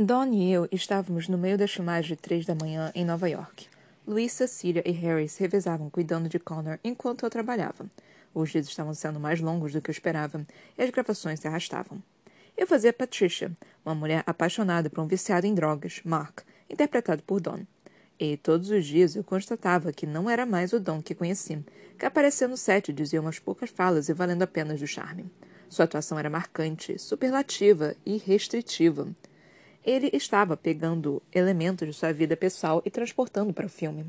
Don e eu estávamos no meio da filmagem de três da manhã em Nova York. Luís, Cecília e Harry se revezavam cuidando de Connor enquanto eu trabalhava. Os dias estavam sendo mais longos do que eu esperava e as gravações se arrastavam. Eu fazia Patricia, uma mulher apaixonada por um viciado em drogas, Mark, interpretado por Don. E todos os dias eu constatava que não era mais o Don que conheci, que aparecia no set e dizia umas poucas falas e valendo apenas do charme. Sua atuação era marcante, superlativa e restritiva. Ele estava pegando elementos de sua vida pessoal e transportando para o filme.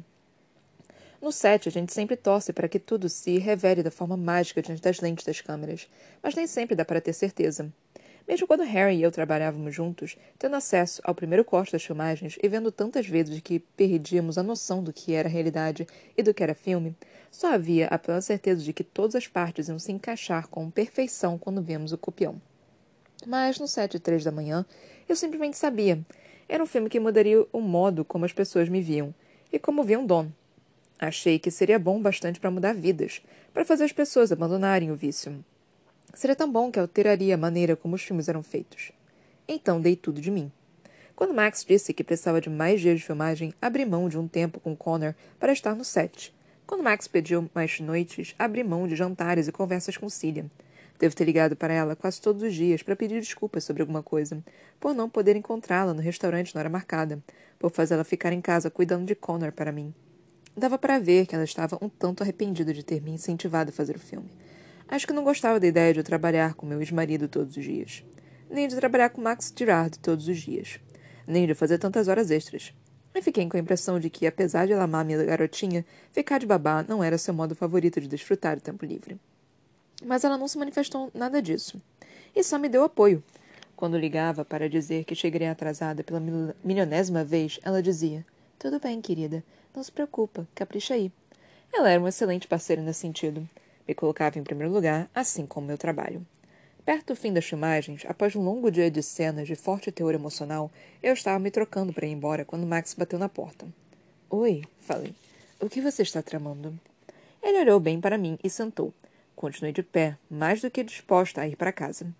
No set, a gente sempre torce para que tudo se revele da forma mágica diante das lentes das câmeras, mas nem sempre dá para ter certeza. Mesmo quando Harry e eu trabalhávamos juntos, tendo acesso ao primeiro corte das filmagens e vendo tantas vezes que perdíamos a noção do que era realidade e do que era filme, só havia a plena certeza de que todas as partes iam se encaixar com perfeição quando víamos o copião. Mas no set de três da manhã, eu simplesmente sabia. Era um filme que mudaria o modo como as pessoas me viam e como viam Don. Achei que seria bom bastante para mudar vidas, para fazer as pessoas abandonarem o vício. Seria tão bom que alteraria a maneira como os filmes eram feitos. Então dei tudo de mim. Quando Max disse que precisava de mais dias de filmagem, abri mão de um tempo com Connor para estar no set. Quando Max pediu mais noites, abri mão de jantares e conversas com Cilia. Devo ter ligado para ela quase todos os dias para pedir desculpas sobre alguma coisa, por não poder encontrá-la no restaurante na hora marcada, por fazê-la ficar em casa cuidando de Connor para mim. Dava para ver que ela estava um tanto arrependida de ter me incentivado a fazer o filme. Acho que não gostava da ideia de eu trabalhar com meu ex-marido todos os dias, nem de trabalhar com Max Girard todos os dias, nem de fazer tantas horas extras. E fiquei com a impressão de que, apesar de ela amar minha garotinha, ficar de babá não era seu modo favorito de desfrutar o tempo livre. Mas ela não se manifestou nada disso. E só me deu apoio. Quando ligava para dizer que chegaria atrasada pela milionésima vez, ela dizia: Tudo bem, querida. Não se preocupa. Capricha aí. Ela era um excelente parceiro nesse sentido. Me colocava em primeiro lugar, assim como meu trabalho. Perto do fim das filmagens, após um longo dia de cenas de forte teor emocional, eu estava me trocando para ir embora quando Max bateu na porta. Oi, falei. O que você está tramando? Ele olhou bem para mim e sentou. Continuei de pé, mais do que disposta a ir para casa.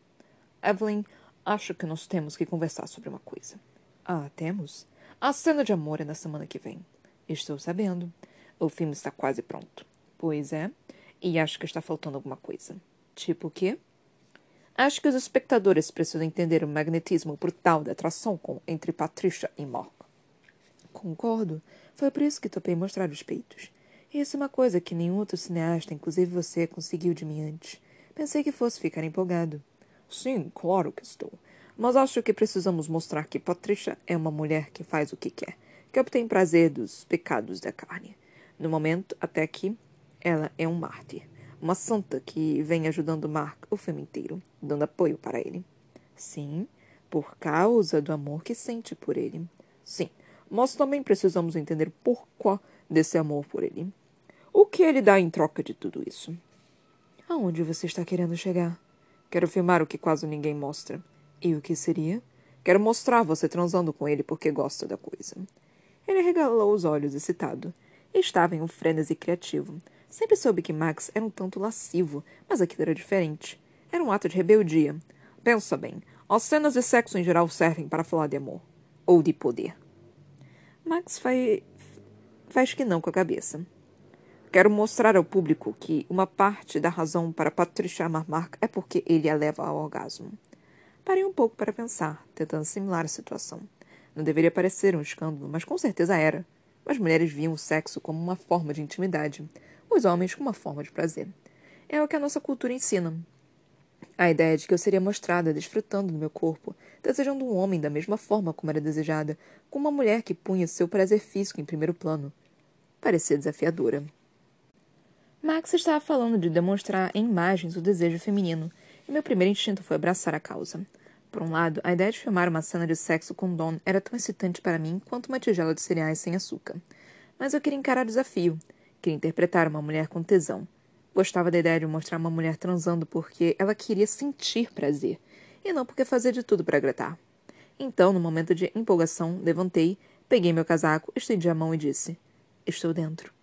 Evelyn, acho que nós temos que conversar sobre uma coisa. Ah, temos? A cena de amor é na semana que vem. Estou sabendo. O filme está quase pronto. Pois é. E acho que está faltando alguma coisa. Tipo o quê? Acho que os espectadores precisam entender o magnetismo brutal da atração com, entre Patricia e Mark. Concordo. Foi por isso que topei mostrar os peitos. Isso é uma coisa que nenhum outro cineasta, inclusive você, conseguiu de mim antes. Pensei que fosse ficar empolgado. Sim, claro que estou. Mas acho que precisamos mostrar que Patricia é uma mulher que faz o que quer, que obtém prazer dos pecados da carne. No momento, até aqui, ela é um mártir. Uma santa que vem ajudando Mark o filme inteiro, dando apoio para ele. Sim, por causa do amor que sente por ele. Sim, mas também precisamos entender por qual desse amor por ele. O que ele dá em troca de tudo isso? Aonde você está querendo chegar? Quero filmar o que quase ninguém mostra. E o que seria? Quero mostrar você transando com ele porque gosta da coisa. Ele regalou os olhos, excitado. Estava em um frenesi criativo. Sempre soube que Max era um tanto lascivo, mas aquilo era diferente. Era um ato de rebeldia. Pensa bem, as cenas de sexo em geral servem para falar de amor. Ou de poder. Max faz, faz que não com a cabeça. Quero mostrar ao público que uma parte da razão para Patricia amar Mark é porque ele a leva ao orgasmo. Parei um pouco para pensar, tentando assimilar a situação. Não deveria parecer um escândalo, mas com certeza era. As mulheres viam o sexo como uma forma de intimidade, os homens como uma forma de prazer. É o que a nossa cultura ensina. A ideia de que eu seria mostrada desfrutando do meu corpo, desejando um homem da mesma forma como era desejada, com uma mulher que punha seu prazer físico em primeiro plano, parecia desafiadora. Max estava falando de demonstrar em imagens o desejo feminino, e meu primeiro instinto foi abraçar a causa. Por um lado, a ideia de filmar uma cena de sexo com Don era tão excitante para mim quanto uma tigela de cereais sem açúcar. Mas eu queria encarar o desafio. Queria interpretar uma mulher com tesão. Gostava da ideia de mostrar uma mulher transando porque ela queria sentir prazer, e não porque fazia de tudo para agradar. Então, no momento de empolgação, levantei, peguei meu casaco, estendi a mão e disse: Estou dentro.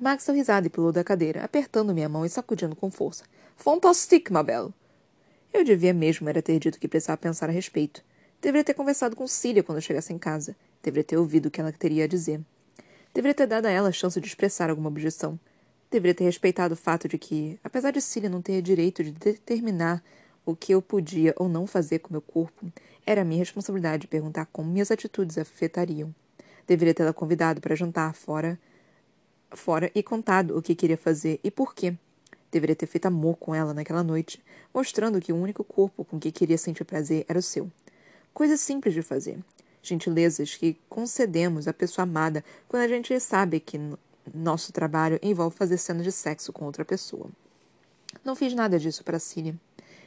Max deu e pulou da cadeira, apertando minha mão e sacudindo com força. Fantastique, ma belle! Eu devia mesmo era ter dito que precisava pensar a respeito. Deveria ter conversado com Cília quando eu chegasse em casa. Deveria ter ouvido o que ela teria a dizer. Deveria ter dado a ela a chance de expressar alguma objeção. Deveria ter respeitado o fato de que, apesar de Cília não ter direito de determinar o que eu podia ou não fazer com meu corpo, era minha responsabilidade perguntar como minhas atitudes afetariam. Deveria tê-la convidado para jantar fora, fora e contado o que queria fazer e por quê. Deveria ter feito amor com ela naquela noite, mostrando que o único corpo com que queria sentir prazer era o seu. Coisas simples de fazer. Gentilezas que concedemos à pessoa amada quando a gente sabe que nosso trabalho envolve fazer cenas de sexo com outra pessoa. Não fiz nada disso para Cília.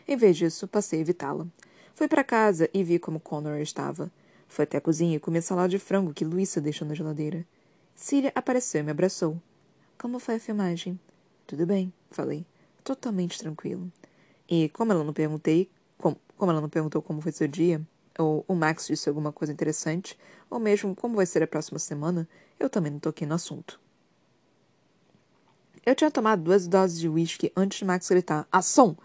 Em vez disso, passei a evitá-la. Fui para casa e vi como Connor estava. Fui até a cozinha e comi a salada de frango que Luísa deixou na geladeira. Cília apareceu e me abraçou. Como foi a filmagem? Tudo bem, falei. Totalmente tranquilo. E como ela não perguntei, como, como ela não perguntou como foi seu dia, ou o Max disse alguma coisa interessante, ou mesmo como vai ser a próxima semana, eu também não toquei no assunto. Eu tinha tomado duas doses de uísque antes de Max gritar Ação!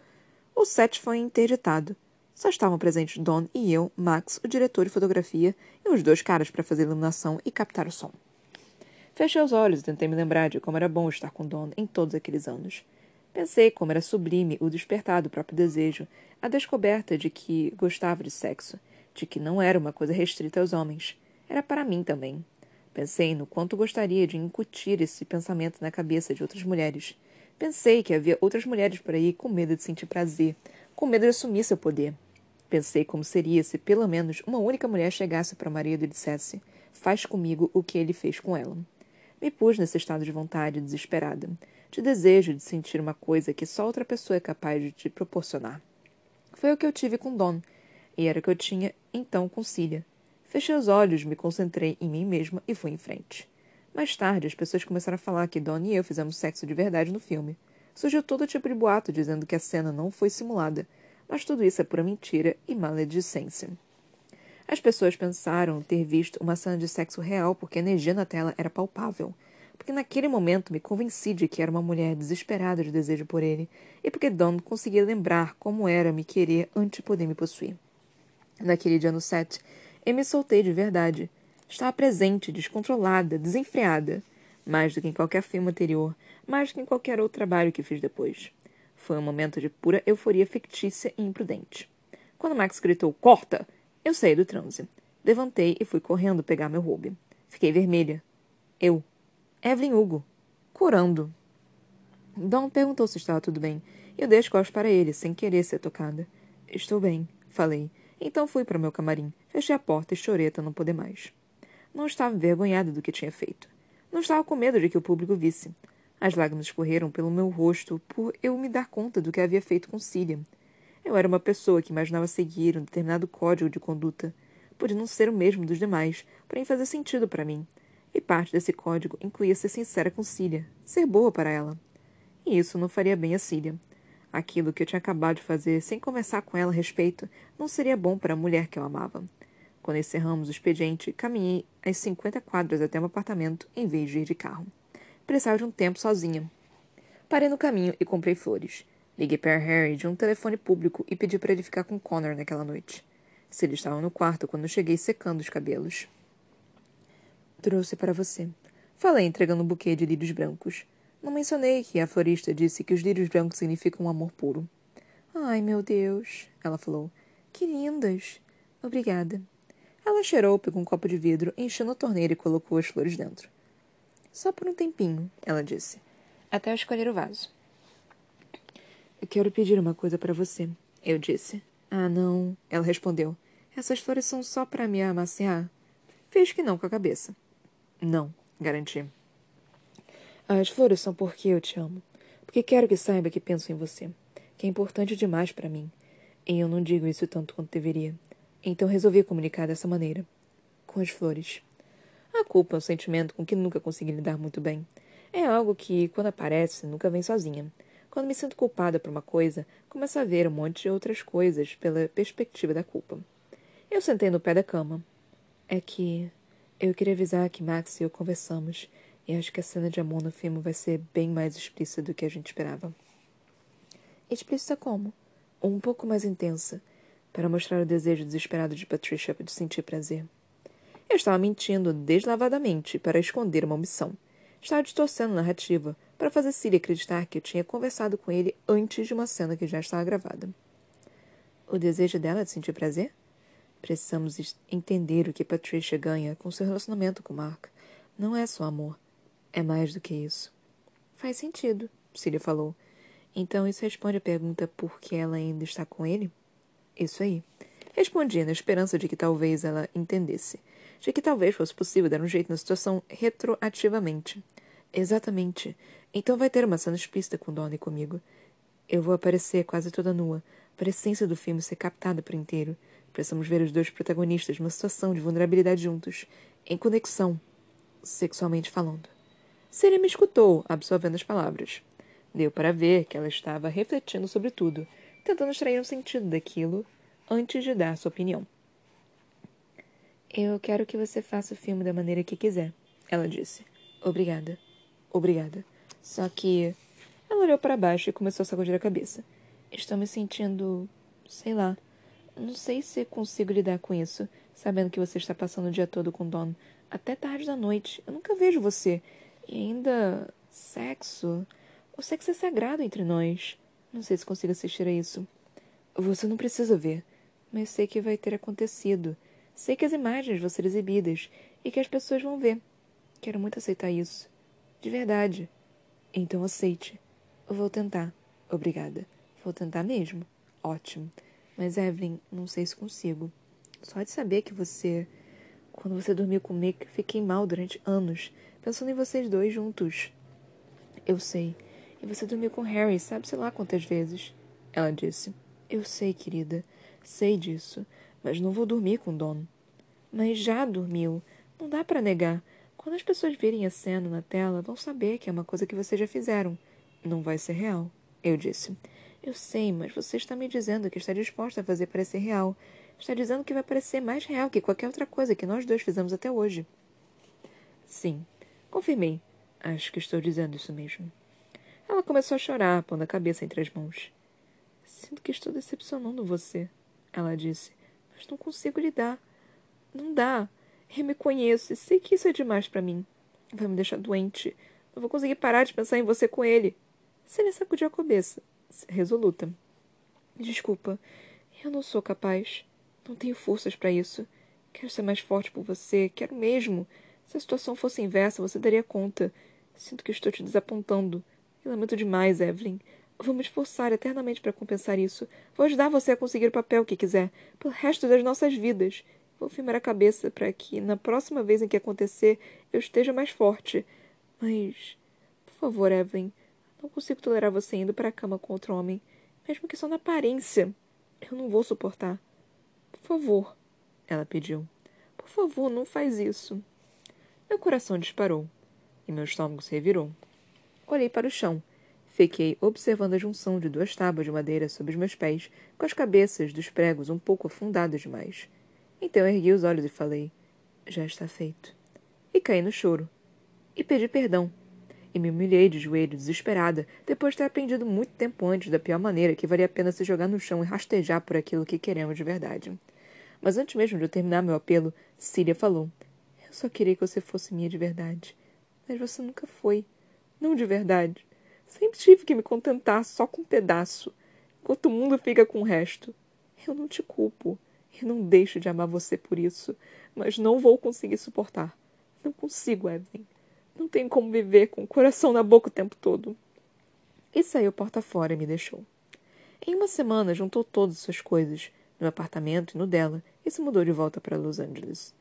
O set foi interditado. Só estavam presentes Don e eu, Max, o diretor de fotografia e os dois caras para fazer iluminação e captar o som. Fechei os olhos e tentei me lembrar de como era bom estar com Don em todos aqueles anos. Pensei como era sublime o despertar do próprio desejo, a descoberta de que gostava de sexo, de que não era uma coisa restrita aos homens. Era para mim também. Pensei no quanto gostaria de incutir esse pensamento na cabeça de outras mulheres. Pensei que havia outras mulheres por aí com medo de sentir prazer, com medo de assumir seu poder. Pensei como seria se pelo menos uma única mulher chegasse para o marido e dissesse: Faz comigo o que ele fez com ela. Me pus nesse estado de vontade desesperada, de desejo de sentir uma coisa que só outra pessoa é capaz de te proporcionar. Foi o que eu tive com Don, e era o que eu tinha então com Cília. Fechei os olhos, me concentrei em mim mesma e fui em frente. Mais tarde, as pessoas começaram a falar que Don e eu fizemos sexo de verdade no filme. Surgiu todo tipo de boato dizendo que a cena não foi simulada, mas tudo isso é pura mentira e maledicência. As pessoas pensaram ter visto uma cena de sexo real porque a energia na tela era palpável, porque naquele momento me convenci de que era uma mulher desesperada de desejo por ele e porque Don conseguia lembrar como era me querer antes de poder me possuir. Naquele dia no set, e me soltei de verdade. Estava presente, descontrolada, desenfreada. Mais do que em qualquer filme anterior, mais do que em qualquer outro trabalho que fiz depois. Foi um momento de pura euforia fictícia e imprudente. Quando Max gritou Corta! Eu saí do transe. Levantei e fui correndo pegar meu roube. Fiquei vermelha. Eu. Evelyn Hugo. Curando. Dom perguntou se estava tudo bem. Eu dei as costas para ele, sem querer ser tocada. Estou bem, falei. Então fui para o meu camarim, fechei a porta e chorei até não poder mais. Não estava envergonhada do que tinha feito. Não estava com medo de que o público visse. As lágrimas escorreram pelo meu rosto por eu me dar conta do que havia feito com Cília. Eu era uma pessoa que imaginava seguir um determinado código de conduta. Podia não ser o mesmo dos demais, porém fazia sentido para mim. E parte desse código incluía ser sincera com Cília, ser boa para ela. E isso não faria bem a Cília. Aquilo que eu tinha acabado de fazer sem conversar com ela a respeito não seria bom para a mulher que eu amava. Quando encerramos o expediente, caminhei as cinquenta quadras até o apartamento em vez de ir de carro. Precisava de um tempo sozinha. Parei no caminho e comprei flores. Liguei para Harry de um telefone público e pedi para ele ficar com Connor naquela noite. Se ele estava no quarto quando cheguei secando os cabelos. Trouxe para você. Falei, entregando um buquê de lírios brancos. Não mencionei que a florista disse que os lírios brancos significam um amor puro. Ai, meu Deus, ela falou. Que lindas. Obrigada. Ela cheirou, pegou um copo de vidro, encheu na torneira e colocou as flores dentro. Só por um tempinho, ela disse. Até eu escolher o vaso. Quero pedir uma coisa para você, eu disse. Ah, não, ela respondeu. Essas flores são só para me amaciar. Fez que não com a cabeça. Não, garanti. As flores são porque eu te amo. Porque quero que saiba que penso em você. Que é importante demais para mim. E eu não digo isso tanto quanto deveria. Então resolvi comunicar dessa maneira. Com as flores. A culpa é um sentimento com que nunca consegui lidar muito bem. É algo que, quando aparece, nunca vem sozinha. Quando me sinto culpada por uma coisa, começo a ver um monte de outras coisas pela perspectiva da culpa. Eu sentei no pé da cama. É que eu queria avisar que Max e eu conversamos e acho que a cena de amor no filme vai ser bem mais explícita do que a gente esperava. Explícita como? Um pouco mais intensa. para mostrar o desejo desesperado de Patricia de sentir prazer. Eu estava mentindo deslavadamente para esconder uma omissão. Estava distorcendo a narrativa para fazer Cília acreditar que eu tinha conversado com ele antes de uma cena que já estava gravada. O desejo dela de sentir prazer? Precisamos entender o que Patricia ganha com seu relacionamento com Mark. Não é só amor. É mais do que isso. Faz sentido, Cília falou. Então isso responde a pergunta por que ela ainda está com ele? Isso aí. Respondi na esperança de que talvez ela entendesse. De que talvez fosse possível dar um jeito na situação retroativamente. Exatamente. Então vai ter uma cena explícita com Donnie comigo. Eu vou aparecer quase toda nua, para a essência do filme ser captada por inteiro. Precisamos ver os dois protagonistas numa situação de vulnerabilidade juntos, em conexão, sexualmente falando. Siri me escutou, absorvendo as palavras. Deu para ver que ela estava refletindo sobre tudo, tentando extrair um sentido daquilo antes de dar sua opinião. Eu quero que você faça o filme da maneira que quiser, ela disse. Obrigada. Obrigada. Só que. Ela olhou para baixo e começou a sacudir a cabeça. Estou me sentindo. sei lá. Não sei se consigo lidar com isso, sabendo que você está passando o dia todo com Don. Até tarde da noite. Eu nunca vejo você. E ainda. sexo. O sexo é sagrado entre nós. Não sei se consigo assistir a isso. Você não precisa ver. Mas sei que vai ter acontecido. Sei que as imagens vão ser exibidas e que as pessoas vão ver. Quero muito aceitar isso. De verdade. Então aceite. Eu vou tentar. Obrigada. Vou tentar mesmo. Ótimo. Mas, Evelyn, não sei se consigo. Só de saber que você. Quando você dormiu comigo, fiquei mal durante anos, pensando em vocês dois juntos. Eu sei. E você dormiu com Harry, sabe sei lá quantas vezes. Ela disse. Eu sei, querida. Sei disso. Mas não vou dormir com Don. Mas já dormiu. Não dá para negar. Quando as pessoas virem a cena na tela, vão saber que é uma coisa que vocês já fizeram. Não vai ser real. Eu disse. Eu sei, mas você está me dizendo que está disposta a fazer parecer real. Está dizendo que vai parecer mais real que qualquer outra coisa que nós dois fizemos até hoje. Sim, confirmei. Acho que estou dizendo isso mesmo. Ela começou a chorar, pondo a cabeça entre as mãos. Sinto que estou decepcionando você, ela disse. Mas não consigo lidar. Não dá. Eu me conheço e sei que isso é demais para mim. Vai me deixar doente. Não vou conseguir parar de pensar em você com ele. Celia sacudiu a cabeça, resoluta. Desculpa, eu não sou capaz. Não tenho forças para isso. Quero ser mais forte por você, quero mesmo. Se a situação fosse inversa, você daria conta. Sinto que estou te desapontando. Eu lamento demais, Evelyn. Vou me esforçar eternamente para compensar isso. Vou ajudar você a conseguir o papel que quiser, pelo resto das nossas vidas. Vou firmar a cabeça para que, na próxima vez em que acontecer, eu esteja mais forte. Mas, por favor, Evelyn, não consigo tolerar você indo para a cama com outro homem, mesmo que só na aparência. Eu não vou suportar. Por favor, ela pediu. Por favor, não faz isso. Meu coração disparou e meu estômago se revirou. Olhei para o chão. Fiquei observando a junção de duas tábuas de madeira sob os meus pés, com as cabeças dos pregos um pouco afundadas demais. Então ergui os olhos e falei: Já está feito. E caí no choro. E pedi perdão. E me humilhei de joelho, desesperada, depois de ter aprendido muito tempo antes da pior maneira que valia a pena se jogar no chão e rastejar por aquilo que queremos de verdade. Mas antes mesmo de eu terminar meu apelo, Cília falou: Eu só queria que você fosse minha de verdade. Mas você nunca foi. Não de verdade. Sempre tive que me contentar só com um pedaço, enquanto o mundo fica com o resto. Eu não te culpo. Eu não deixo de amar você por isso, mas não vou conseguir suportar. Não consigo, Evelyn. Não tenho como viver com o coração na boca o tempo todo. E saiu porta fora e me deixou. Em uma semana juntou todas suas coisas, no apartamento e no dela, e se mudou de volta para Los Angeles.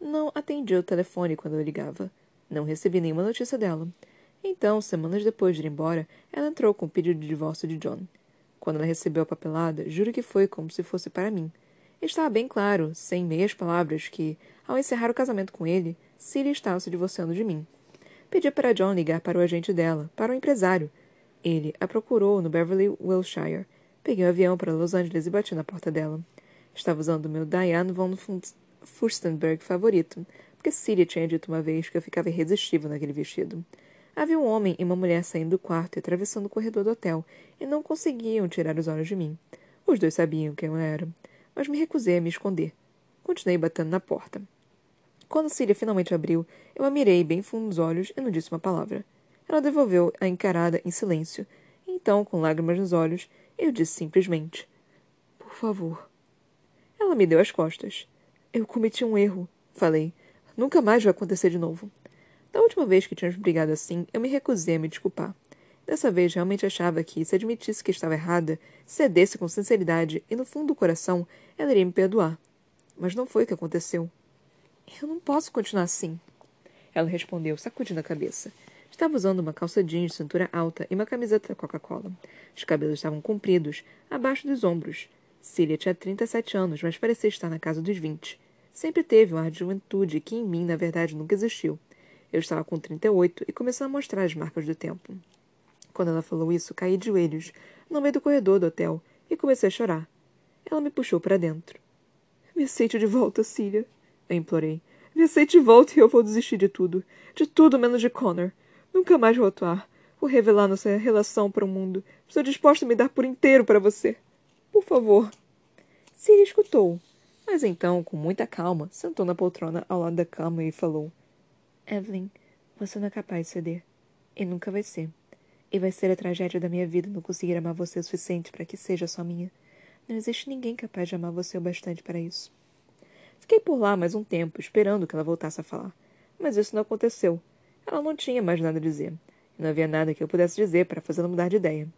Não atendia o telefone quando eu ligava. Não recebi nenhuma notícia dela. Então, semanas depois de ir embora, ela entrou com o pedido de divórcio de John. Quando ela recebeu a papelada, juro que foi como se fosse para mim. Estava bem claro, sem meias palavras, que, ao encerrar o casamento com ele, Celia estava se divorciando de mim. Pedi para John ligar para o agente dela, para o empresário. Ele a procurou no Beverly, Wilshire. Peguei o um avião para Los Angeles e bati na porta dela. Estava usando o meu Diane von Furstenberg favorito, porque Celia tinha dito uma vez que eu ficava irresistível naquele vestido. Havia um homem e uma mulher saindo do quarto e atravessando o corredor do hotel, e não conseguiam tirar os olhos de mim. Os dois sabiam quem eu era. Mas me recusei a me esconder. Continuei batendo na porta. Quando Cília finalmente abriu, eu a mirei bem fundo nos olhos e não disse uma palavra. Ela devolveu a encarada em silêncio. E então, com lágrimas nos olhos, eu disse simplesmente: Por favor. Ela me deu as costas. Eu cometi um erro, falei. Nunca mais vai acontecer de novo. Da última vez que tínhamos brigado assim, eu me recusei a me desculpar. Dessa vez realmente achava que, se admitisse que estava errada, cedesse com sinceridade e no fundo do coração, ela iria me perdoar. Mas não foi o que aconteceu. Eu não posso continuar assim. Ela respondeu, sacudindo a cabeça. Estava usando uma calça jeans de cintura alta e uma camiseta Coca-Cola. Os cabelos estavam compridos, abaixo dos ombros. Cília tinha 37 anos, mas parecia estar na casa dos 20. Sempre teve um ar de juventude que em mim, na verdade, nunca existiu. Eu estava com 38 e começou a mostrar as marcas do tempo. Quando ela falou isso, caí de joelhos, no meio do corredor do hotel, e comecei a chorar. Ela me puxou para dentro. Me aceite de volta, Cília, eu implorei. Me aceite de volta e eu vou desistir de tudo. De tudo menos de Connor. Nunca mais vou atuar. Vou revelar nossa relação para o mundo. Estou disposta a me dar por inteiro para você. Por favor. Cília escutou, mas então, com muita calma, sentou na poltrona ao lado da cama e falou: Evelyn, você não é capaz de ceder. E nunca vai ser. E vai ser a tragédia da minha vida não conseguir amar você o suficiente para que seja só minha. Não existe ninguém capaz de amar você o bastante para isso. Fiquei por lá mais um tempo, esperando que ela voltasse a falar. Mas isso não aconteceu. Ela não tinha mais nada a dizer. E não havia nada que eu pudesse dizer para fazê-la mudar de ideia.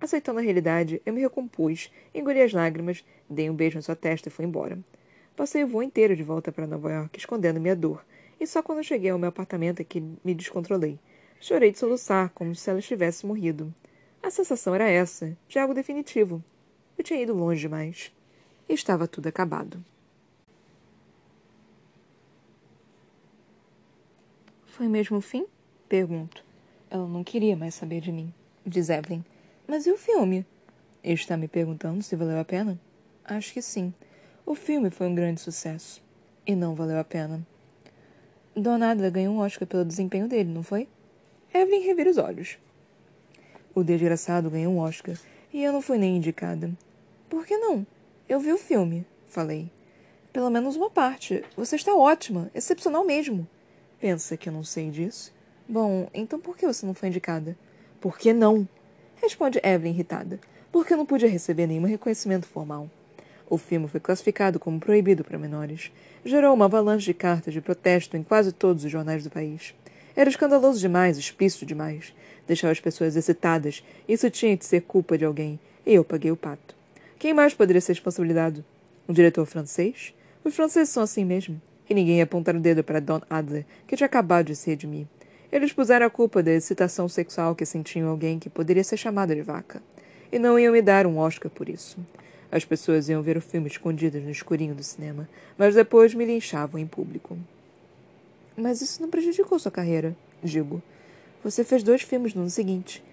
Aceitando a realidade, eu me recompus, engoli as lágrimas, dei um beijo na sua testa e fui embora. Passei o voo inteiro de volta para Nova York, escondendo minha dor, e só quando cheguei ao meu apartamento é que me descontrolei. Chorei de soluçar, como se ela tivesse morrido. A sensação era essa, de algo definitivo. Eu tinha ido longe demais. Estava tudo acabado. Foi mesmo o fim? Pergunto. Ela não queria mais saber de mim, diz Evelyn. Mas e o filme? Está me perguntando se valeu a pena? Acho que sim. O filme foi um grande sucesso. E não valeu a pena. Adler ganhou um Oscar pelo desempenho dele, não foi? Evelyn revira os olhos. O desgraçado ganhou um Oscar e eu não fui nem indicada. Por que não? Eu vi o filme, falei. Pelo menos uma parte. Você está ótima, excepcional mesmo. Pensa que eu não sei disso? Bom, então por que você não foi indicada? Por que não? Responde Evelyn irritada. Porque eu não podia receber nenhum reconhecimento formal. O filme foi classificado como proibido para menores. Gerou uma avalanche de cartas de protesto em quase todos os jornais do país. Era escandaloso demais, explícito demais. Deixava as pessoas excitadas. Isso tinha de ser culpa de alguém. E eu paguei o pato. Quem mais poderia ser responsabilizado? O diretor francês? Os franceses são assim mesmo e ninguém ia apontar o dedo para Don Adler, que tinha acabado de se redimir. Eles puseram a culpa da excitação sexual que sentiam alguém que poderia ser chamada de vaca. E não iam me dar um Oscar por isso. As pessoas iam ver o filme escondidas no escurinho do cinema, mas depois me linchavam em público. Mas isso não prejudicou sua carreira, digo. Você fez dois filmes no ano seguinte.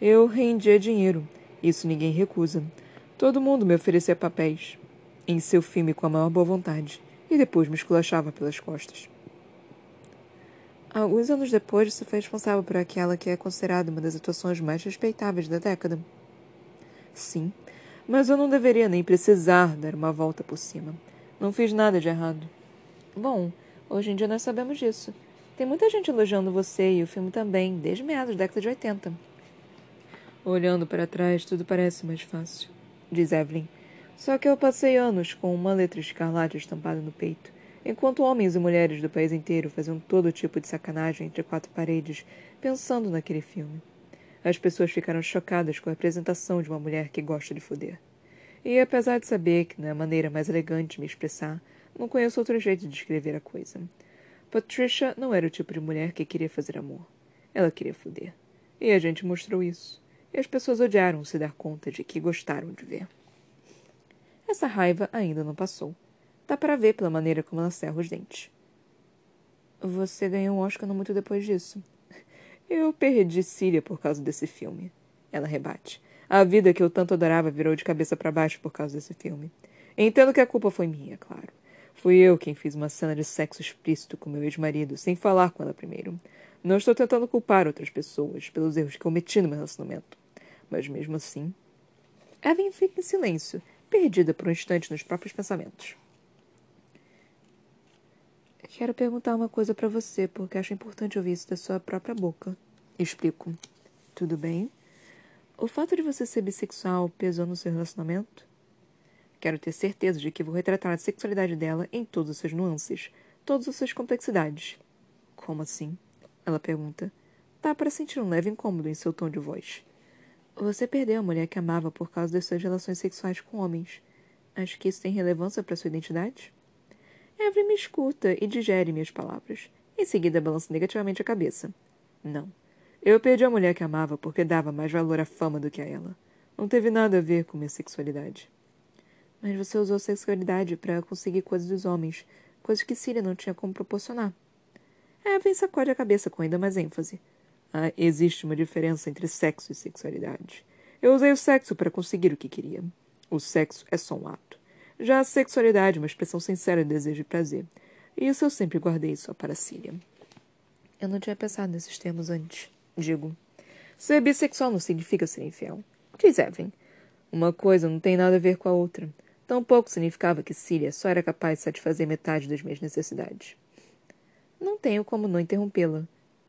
Eu rendia dinheiro. Isso ninguém recusa. Todo mundo me oferecia papéis. Em seu filme com a maior boa vontade e depois me esculachava pelas costas. Alguns anos depois, você foi responsável por aquela que é considerada uma das atuações mais respeitáveis da década. Sim, mas eu não deveria nem precisar dar uma volta por cima. Não fiz nada de errado. Bom, hoje em dia nós sabemos disso. Tem muita gente elogiando você e o filme também, desde meados da década de 80. Olhando para trás, tudo parece mais fácil, diz Evelyn. Só que eu passei anos com uma letra escarlate estampada no peito, enquanto homens e mulheres do país inteiro faziam todo tipo de sacanagem entre quatro paredes, pensando naquele filme. As pessoas ficaram chocadas com a apresentação de uma mulher que gosta de foder. E apesar de saber que não é a maneira mais elegante de me expressar, não conheço outro jeito de descrever a coisa. Patricia não era o tipo de mulher que queria fazer amor. Ela queria foder. E a gente mostrou isso. E as pessoas odiaram se dar conta de que gostaram de ver. Essa raiva ainda não passou. Dá para ver pela maneira como ela cerra os dentes. Você ganhou um Oscar não muito depois disso. Eu perdi Síria por causa desse filme. Ela rebate. A vida que eu tanto adorava virou de cabeça para baixo por causa desse filme. Entendo que a culpa foi minha, claro. Fui eu quem fiz uma cena de sexo explícito com meu ex-marido, sem falar com ela primeiro. Não estou tentando culpar outras pessoas pelos erros que cometi no meu relacionamento. Mas mesmo assim. Evan fica em silêncio, perdida por um instante nos próprios pensamentos. Quero perguntar uma coisa para você, porque acho importante ouvir isso da sua própria boca. Explico. Tudo bem? O fato de você ser bissexual pesou no seu relacionamento? Quero ter certeza de que vou retratar a sexualidade dela em todas as suas nuances, todas as suas complexidades. Como assim? Ela pergunta. Dá para sentir um leve incômodo em seu tom de voz. Você perdeu a mulher que amava por causa das suas relações sexuais com homens. Acho que isso tem relevância para sua identidade? Evelyn me escuta e digere minhas palavras. Em seguida, balança negativamente a cabeça. Não. Eu perdi a mulher que amava porque dava mais valor à fama do que a ela. Não teve nada a ver com minha sexualidade. Mas você usou sexualidade para conseguir coisas dos homens, coisas que Síria não tinha como proporcionar. Evelyn sacode a cabeça com ainda mais ênfase. Ah, existe uma diferença entre sexo e sexualidade. Eu usei o sexo para conseguir o que queria. O sexo é só um ato. Já a sexualidade é uma expressão sincera de desejo e prazer. E isso eu sempre guardei só para Cília. Eu não tinha pensado nesses termos antes. Digo. Ser bissexual não significa ser infiel. Diz Evelyn. Uma coisa não tem nada a ver com a outra. Tampouco significava que Cília só era capaz de satisfazer metade das minhas necessidades. Não tenho como não interrompê-la.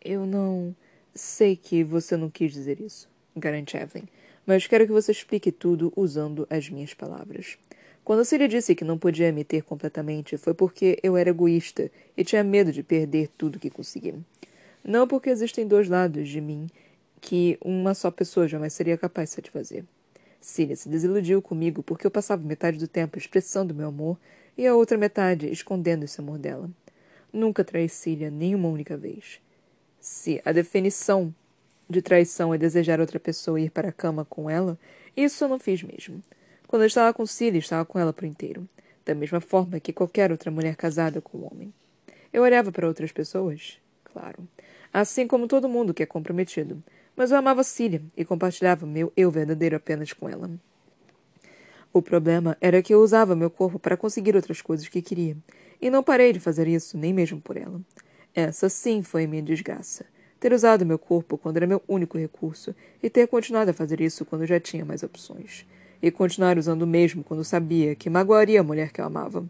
Eu não. Sei que você não quis dizer isso, garante Evelyn, mas quero que você explique tudo usando as minhas palavras. Quando Cília disse que não podia me ter completamente, foi porque eu era egoísta e tinha medo de perder tudo que consegui. Não porque existem dois lados de mim que uma só pessoa jamais seria capaz de satisfazer. Cília se desiludiu comigo porque eu passava metade do tempo expressando meu amor e a outra metade escondendo esse amor dela. Nunca traí Cília nenhuma única vez. Se a definição de traição é desejar outra pessoa ir para a cama com ela, isso eu não fiz mesmo. Quando eu estava com Cília, estava com ela por inteiro, da mesma forma que qualquer outra mulher casada com um homem. Eu olhava para outras pessoas, claro, assim como todo mundo que é comprometido, mas eu amava Cília e compartilhava meu eu verdadeiro apenas com ela. O problema era que eu usava meu corpo para conseguir outras coisas que queria, e não parei de fazer isso nem mesmo por ela. Essa sim foi minha desgraça. Ter usado meu corpo quando era meu único recurso e ter continuado a fazer isso quando já tinha mais opções e continuar usando o mesmo quando sabia que magoaria a mulher que eu amava.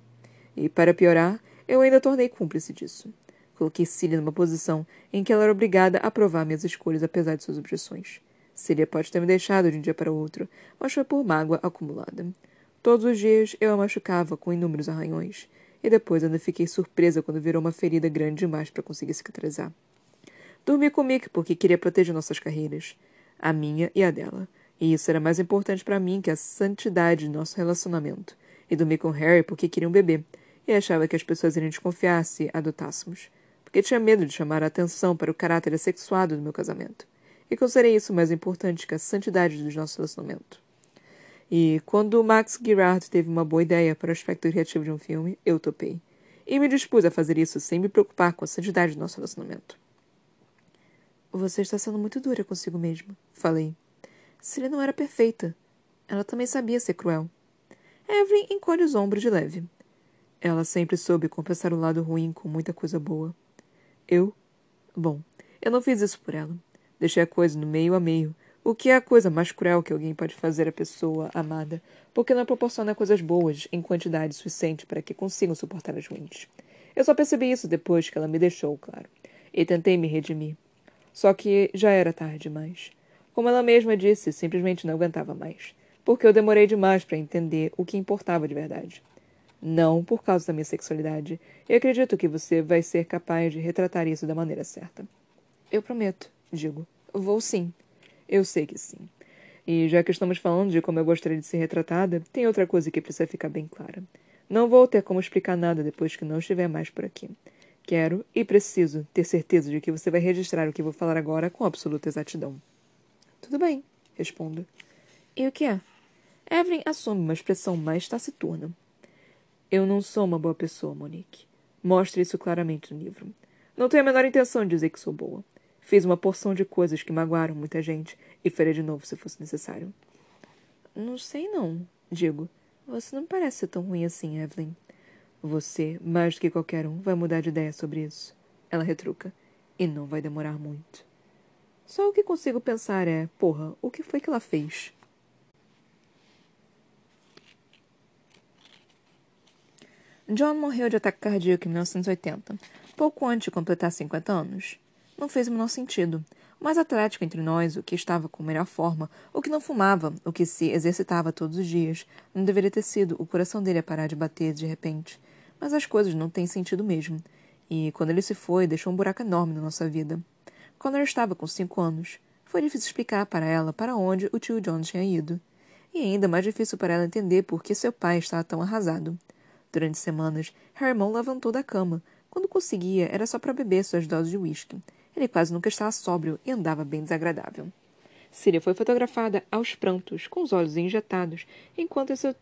E, para piorar, eu ainda tornei cúmplice disso. Coloquei Cília numa posição em que ela era obrigada a aprovar minhas escolhas apesar de suas objeções. Cília pode ter me deixado de um dia para outro, mas foi por mágoa acumulada. Todos os dias eu a machucava com inúmeros arranhões, e depois ainda fiquei surpresa quando virou uma ferida grande demais para conseguir cicatrizar. Dormi com Mick porque queria proteger nossas carreiras, a minha e a dela, e isso era mais importante para mim que a santidade de nosso relacionamento. E dormi com Harry porque queria um bebê. E achava que as pessoas iriam desconfiar se adotássemos. Porque tinha medo de chamar a atenção para o caráter assexuado do meu casamento. E considerei isso mais importante que a santidade do nosso relacionamento. E quando Max Girard teve uma boa ideia para o aspecto criativo de um filme, eu topei. E me dispus a fazer isso sem me preocupar com a santidade do nosso relacionamento. Você está sendo muito dura consigo mesmo, falei. Cília não era perfeita. Ela também sabia ser cruel. Evelyn encolhe os ombros de leve. Ela sempre soube compensar o lado ruim com muita coisa boa. Eu? Bom, eu não fiz isso por ela. Deixei a coisa no meio a meio, o que é a coisa mais cruel que alguém pode fazer à pessoa amada, porque não proporciona coisas boas em quantidade suficiente para que consigam suportar as ruins. Eu só percebi isso depois que ela me deixou, claro, e tentei me redimir. Só que já era tarde demais. Como ela mesma disse, simplesmente não aguentava mais, porque eu demorei demais para entender o que importava de verdade. Não por causa da minha sexualidade. E acredito que você vai ser capaz de retratar isso da maneira certa. Eu prometo, digo. Vou sim. Eu sei que sim. E já que estamos falando de como eu gostaria de ser retratada, tem outra coisa que precisa ficar bem clara. Não vou ter como explicar nada depois que não estiver mais por aqui. Quero e preciso ter certeza de que você vai registrar o que vou falar agora com absoluta exatidão. Tudo bem, respondo. E o que é? Evelyn assume uma expressão mais taciturna. Eu não sou uma boa pessoa, Monique. Mostre isso claramente no livro. Não tenho a menor intenção de dizer que sou boa. Fiz uma porção de coisas que magoaram muita gente e faria de novo se fosse necessário. Não sei não, digo. Você não parece ser tão ruim assim, Evelyn. Você, mais do que qualquer um, vai mudar de ideia sobre isso. Ela retruca. E não vai demorar muito. Só o que consigo pensar é: porra, o que foi que ela fez? John morreu de ataque cardíaco em 1980, pouco antes de completar 50 anos. Não fez o menor sentido. O mais atlético entre nós, o que estava com melhor forma, o que não fumava, o que se exercitava todos os dias, não deveria ter sido o coração dele a parar de bater de repente. Mas as coisas não têm sentido mesmo. E, quando ele se foi, deixou um buraco enorme na nossa vida. Connor estava com cinco anos. Foi difícil explicar para ela para onde o tio John tinha ido. E ainda mais difícil para ela entender por que seu pai estava tão arrasado. Durante semanas, Herman levantou da cama. Quando conseguia, era só para beber suas doses de uísque. Ele quase nunca estava sóbrio e andava bem desagradável. Síria foi fotografada aos prantos, com os olhos injetados, enquanto seu...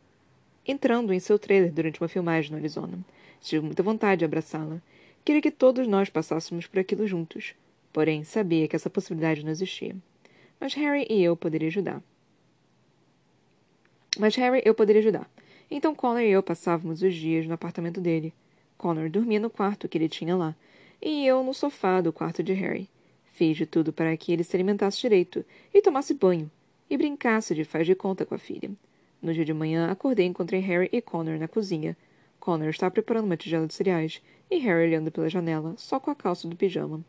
entrando em seu trailer durante uma filmagem no Arizona. Tive muita vontade de abraçá-la. Queria que todos nós passássemos por aquilo juntos. Porém, sabia que essa possibilidade não existia. Mas Harry e eu poderia ajudar. Mas Harry eu poderia ajudar. Então Connor e eu passávamos os dias no apartamento dele. Connor dormia no quarto que ele tinha lá, e eu no sofá do quarto de Harry. Fiz de tudo para que ele se alimentasse direito, e tomasse banho, e brincasse de faz de conta com a filha. No dia de manhã, acordei e encontrei Harry e Connor na cozinha. Connor estava preparando uma tigela de cereais, e Harry olhando pela janela, só com a calça do pijama.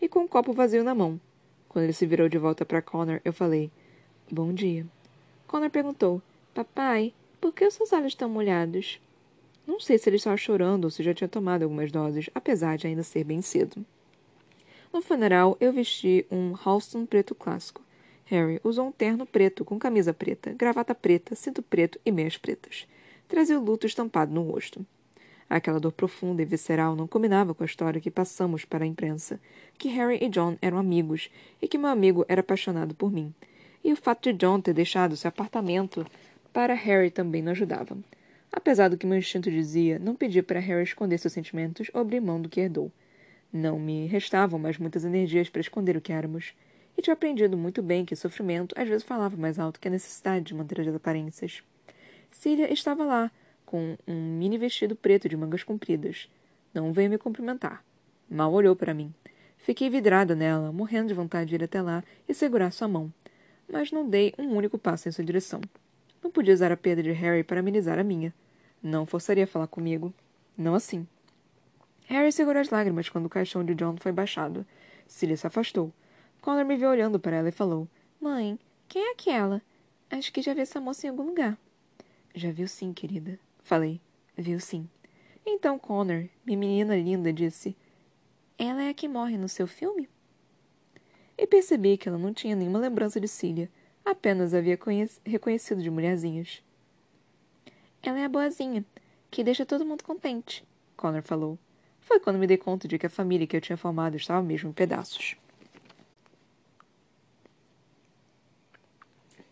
E com um copo vazio na mão. Quando ele se virou de volta para Connor, eu falei: Bom dia. Connor perguntou: Papai, por que os seus olhos estão molhados? Não sei se ele estava chorando ou se já tinha tomado algumas doses, apesar de ainda ser bem cedo. No funeral, eu vesti um Halston preto clássico. Harry usou um terno preto com camisa preta, gravata preta, cinto preto e meias pretas. Trazia o luto estampado no rosto. Aquela dor profunda e visceral não combinava com a história que passamos para a imprensa, que Harry e John eram amigos e que meu amigo era apaixonado por mim. E o fato de John ter deixado seu apartamento para Harry também não ajudava. Apesar do que meu instinto dizia, não pedia para Harry esconder seus sentimentos ou abrir mão do que herdou. Não me restavam mais muitas energias para esconder o que éramos. E tinha aprendido muito bem que sofrimento às vezes falava mais alto que a necessidade de manter as aparências. Cília estava lá, com um mini vestido preto de mangas compridas. Não veio me cumprimentar. Mal olhou para mim. Fiquei vidrada nela, morrendo de vontade de ir até lá e segurar sua mão. Mas não dei um único passo em sua direção. Não podia usar a perda de Harry para amenizar a minha. Não forçaria a falar comigo. Não assim. Harry segurou as lágrimas quando o caixão de John foi baixado. Cília se afastou. Connor me viu olhando para ela e falou: Mãe, quem é aquela? Acho que já vi essa moça em algum lugar. Já viu sim, querida. Falei. Viu sim. Então Connor, minha menina linda, disse: Ela é a que morre no seu filme? E percebi que ela não tinha nenhuma lembrança de Cília, Apenas havia reconhecido de mulherzinhas. Ela é a boazinha, que deixa todo mundo contente, Connor falou. Foi quando me dei conta de que a família que eu tinha formado estava mesmo em pedaços.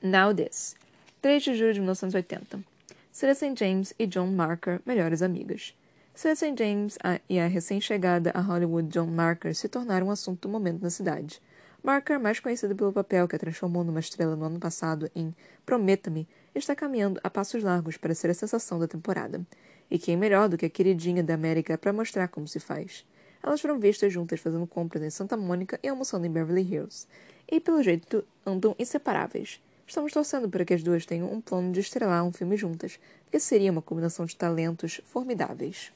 Now This. 3 de julho de 1980. Sarah St. James e John Marker, melhores amigas. Sarah St. James e a recém-chegada a Hollywood John Marker se tornaram um assunto do momento na cidade. Marker, mais conhecido pelo papel que a transformou numa estrela no ano passado em Prometa-me, está caminhando a passos largos para ser a sensação da temporada. E quem melhor do que a queridinha da América para mostrar como se faz? Elas foram vistas juntas fazendo compras em Santa Mônica e almoçando em Beverly Hills. E, pelo jeito, andam inseparáveis. Estamos torcendo para que as duas tenham um plano de estrelar um filme juntas, porque seria uma combinação de talentos formidáveis.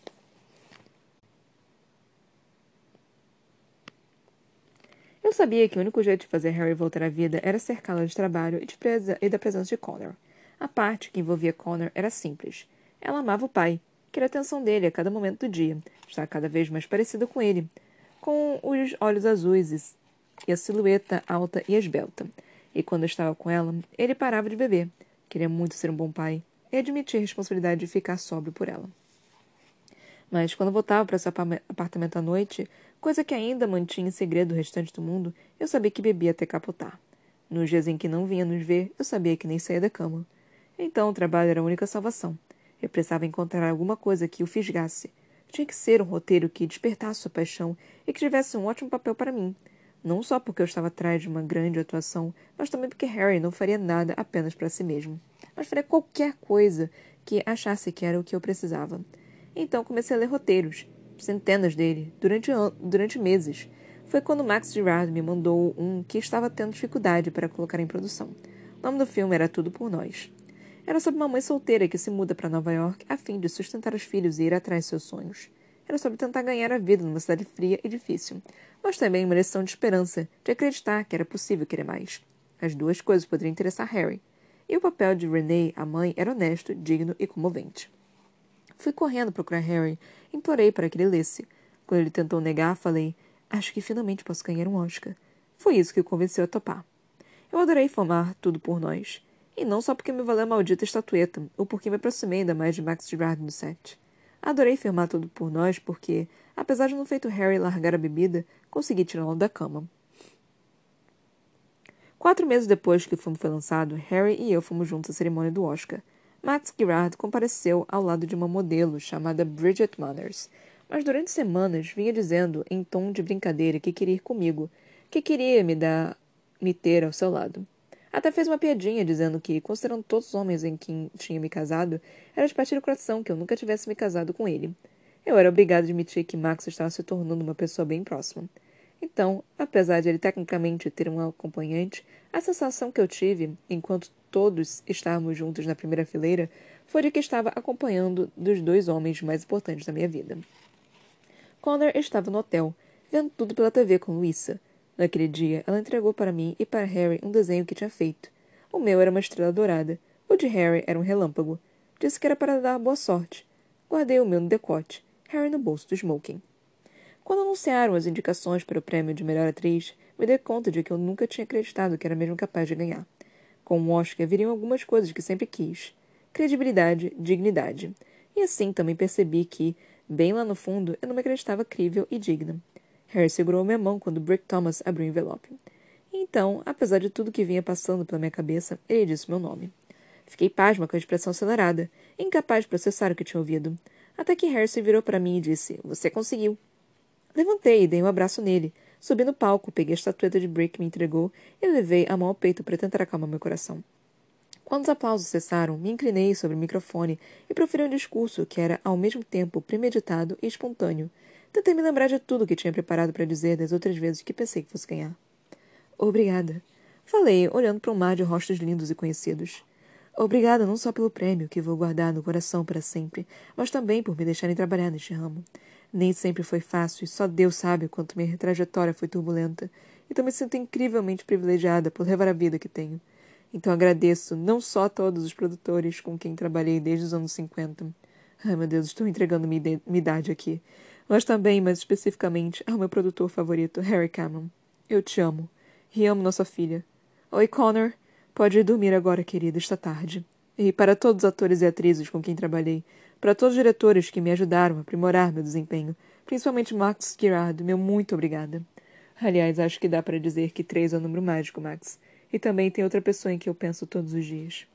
Eu sabia que o único jeito de fazer Harry voltar à vida era cercá-la de trabalho e, de e da presença de Connor. A parte que envolvia Connor era simples. Ela amava o pai, queria a atenção dele a cada momento do dia, estava cada vez mais parecida com ele, com os olhos azuis e a silhueta alta e esbelta. E quando estava com ela, ele parava de beber. Queria muito ser um bom pai e admitir a responsabilidade de ficar sóbrio por ela. Mas quando voltava para seu apartamento à noite, coisa que ainda mantinha em segredo o restante do mundo, eu sabia que bebia até capotar. Nos dias em que não vinha nos ver, eu sabia que nem saía da cama. Então o trabalho era a única salvação. Eu precisava encontrar alguma coisa que o fisgasse. Tinha que ser um roteiro que despertasse sua paixão e que tivesse um ótimo papel para mim. Não só porque eu estava atrás de uma grande atuação, mas também porque Harry não faria nada apenas para si mesmo. Mas faria qualquer coisa que achasse que era o que eu precisava. Então comecei a ler roteiros, centenas dele, durante, durante meses. Foi quando Max Girard me mandou um que estava tendo dificuldade para colocar em produção. O nome do filme era Tudo por Nós. Era sobre uma mãe solteira que se muda para Nova York a fim de sustentar os filhos e ir atrás de seus sonhos. Era sobre tentar ganhar a vida numa cidade fria e difícil, mas também uma lição de esperança, de acreditar que era possível querer mais. As duas coisas poderiam interessar Harry. E o papel de Renee, a mãe, era honesto, digno e comovente. Fui correndo procurar Harry, implorei para que ele lesse. Quando ele tentou negar, falei: Acho que finalmente posso ganhar um Oscar. Foi isso que o convenceu a topar. Eu adorei formar tudo por nós. E não só porque me valeu a maldita estatueta, ou porque me aproximei ainda mais de Max Girard no set. Adorei filmar tudo por nós porque, apesar de não feito Harry largar a bebida, consegui tirá-lo da cama. Quatro meses depois que o filme foi lançado, Harry e eu fomos juntos à cerimônia do Oscar. Max Girard compareceu ao lado de uma modelo chamada Bridget Manners, mas durante semanas vinha dizendo, em tom de brincadeira, que queria ir comigo, que queria me dar, me ter ao seu lado. Até fez uma piadinha dizendo que, considerando todos os homens em quem tinha me casado, era de partir o coração que eu nunca tivesse me casado com ele. Eu era obrigado a admitir que Max estava se tornando uma pessoa bem próxima. Então, apesar de ele tecnicamente ter um acompanhante, a sensação que eu tive, enquanto todos estávamos juntos na primeira fileira, foi de que estava acompanhando dos dois homens mais importantes da minha vida. Connor estava no hotel, vendo tudo pela TV com Luísa, Naquele dia, ela entregou para mim e para Harry um desenho que tinha feito. O meu era uma estrela dourada. O de Harry era um relâmpago. Disse que era para dar boa sorte. Guardei o meu no decote, Harry no bolso do smoking. Quando anunciaram as indicações para o prêmio de melhor atriz, me dei conta de que eu nunca tinha acreditado que era mesmo capaz de ganhar. Com o Oscar viriam algumas coisas que sempre quis: credibilidade, dignidade. E assim também percebi que, bem lá no fundo, eu não me acreditava crível e digna. Harry segurou minha mão quando Brick Thomas abriu o envelope. Então, apesar de tudo que vinha passando pela minha cabeça, ele disse meu nome. Fiquei pasma com a expressão acelerada, incapaz de processar o que tinha ouvido. Até que Harry virou para mim e disse: Você conseguiu. Levantei e dei um abraço nele. Subi no palco, peguei a estatueta de Brick que me entregou e levei a mão ao peito para tentar acalmar meu coração. Quando os aplausos cessaram, me inclinei sobre o microfone e proferi um discurso que era ao mesmo tempo premeditado e espontâneo. Tentei me lembrar de tudo que tinha preparado para dizer das outras vezes que pensei que fosse ganhar. Obrigada. Falei, olhando para um mar de rostos lindos e conhecidos. Obrigada não só pelo prêmio, que vou guardar no coração para sempre, mas também por me deixarem trabalhar neste ramo. Nem sempre foi fácil, e só Deus sabe quanto minha trajetória foi turbulenta. Então me sinto incrivelmente privilegiada por levar a vida que tenho. Então agradeço não só a todos os produtores com quem trabalhei desde os anos 50. Ai, meu Deus, estou entregando minha idade aqui mas também, mais especificamente, ao meu produtor favorito, Harry Cameron. Eu te amo. E amo nossa filha. Oi, Connor. Pode ir dormir agora, querida, está tarde. E para todos os atores e atrizes com quem trabalhei, para todos os diretores que me ajudaram a aprimorar meu desempenho, principalmente Max Girard, meu muito obrigada. Aliás, acho que dá para dizer que três é o número mágico, Max. E também tem outra pessoa em que eu penso todos os dias.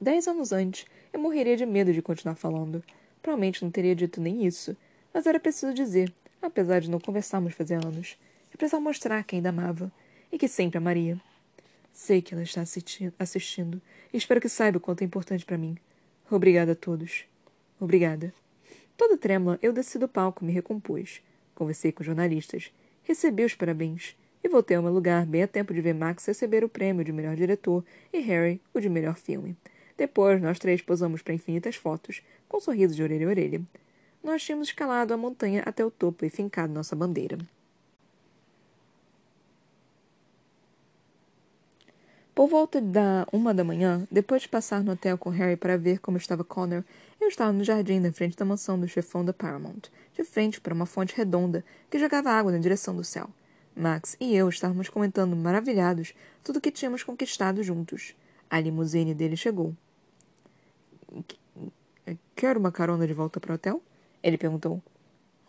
Dez anos antes, eu morreria de medo de continuar falando. Provavelmente não teria dito nem isso mas era preciso dizer, apesar de não conversarmos fazia anos, que precisava mostrar que ainda amava e que sempre amaria. Sei que ela está assistindo e espero que saiba o quanto é importante para mim. Obrigada a todos. Obrigada. Toda trêmula, eu desci do palco me recompus. Conversei com jornalistas, recebi os parabéns e voltei ao meu lugar bem a tempo de ver Max receber o prêmio de melhor diretor e Harry o de melhor filme. Depois, nós três posamos para infinitas fotos, com sorrisos de orelha a orelha nós tínhamos escalado a montanha até o topo e fincado nossa bandeira. Por volta da uma da manhã, depois de passar no hotel com Harry para ver como estava Connor, eu estava no jardim na frente da mansão do chefão da Paramount, de frente para uma fonte redonda que jogava água na direção do céu. Max e eu estávamos comentando maravilhados tudo o que tínhamos conquistado juntos. A limusine dele chegou. Quer uma carona de volta para o hotel? Ele perguntou.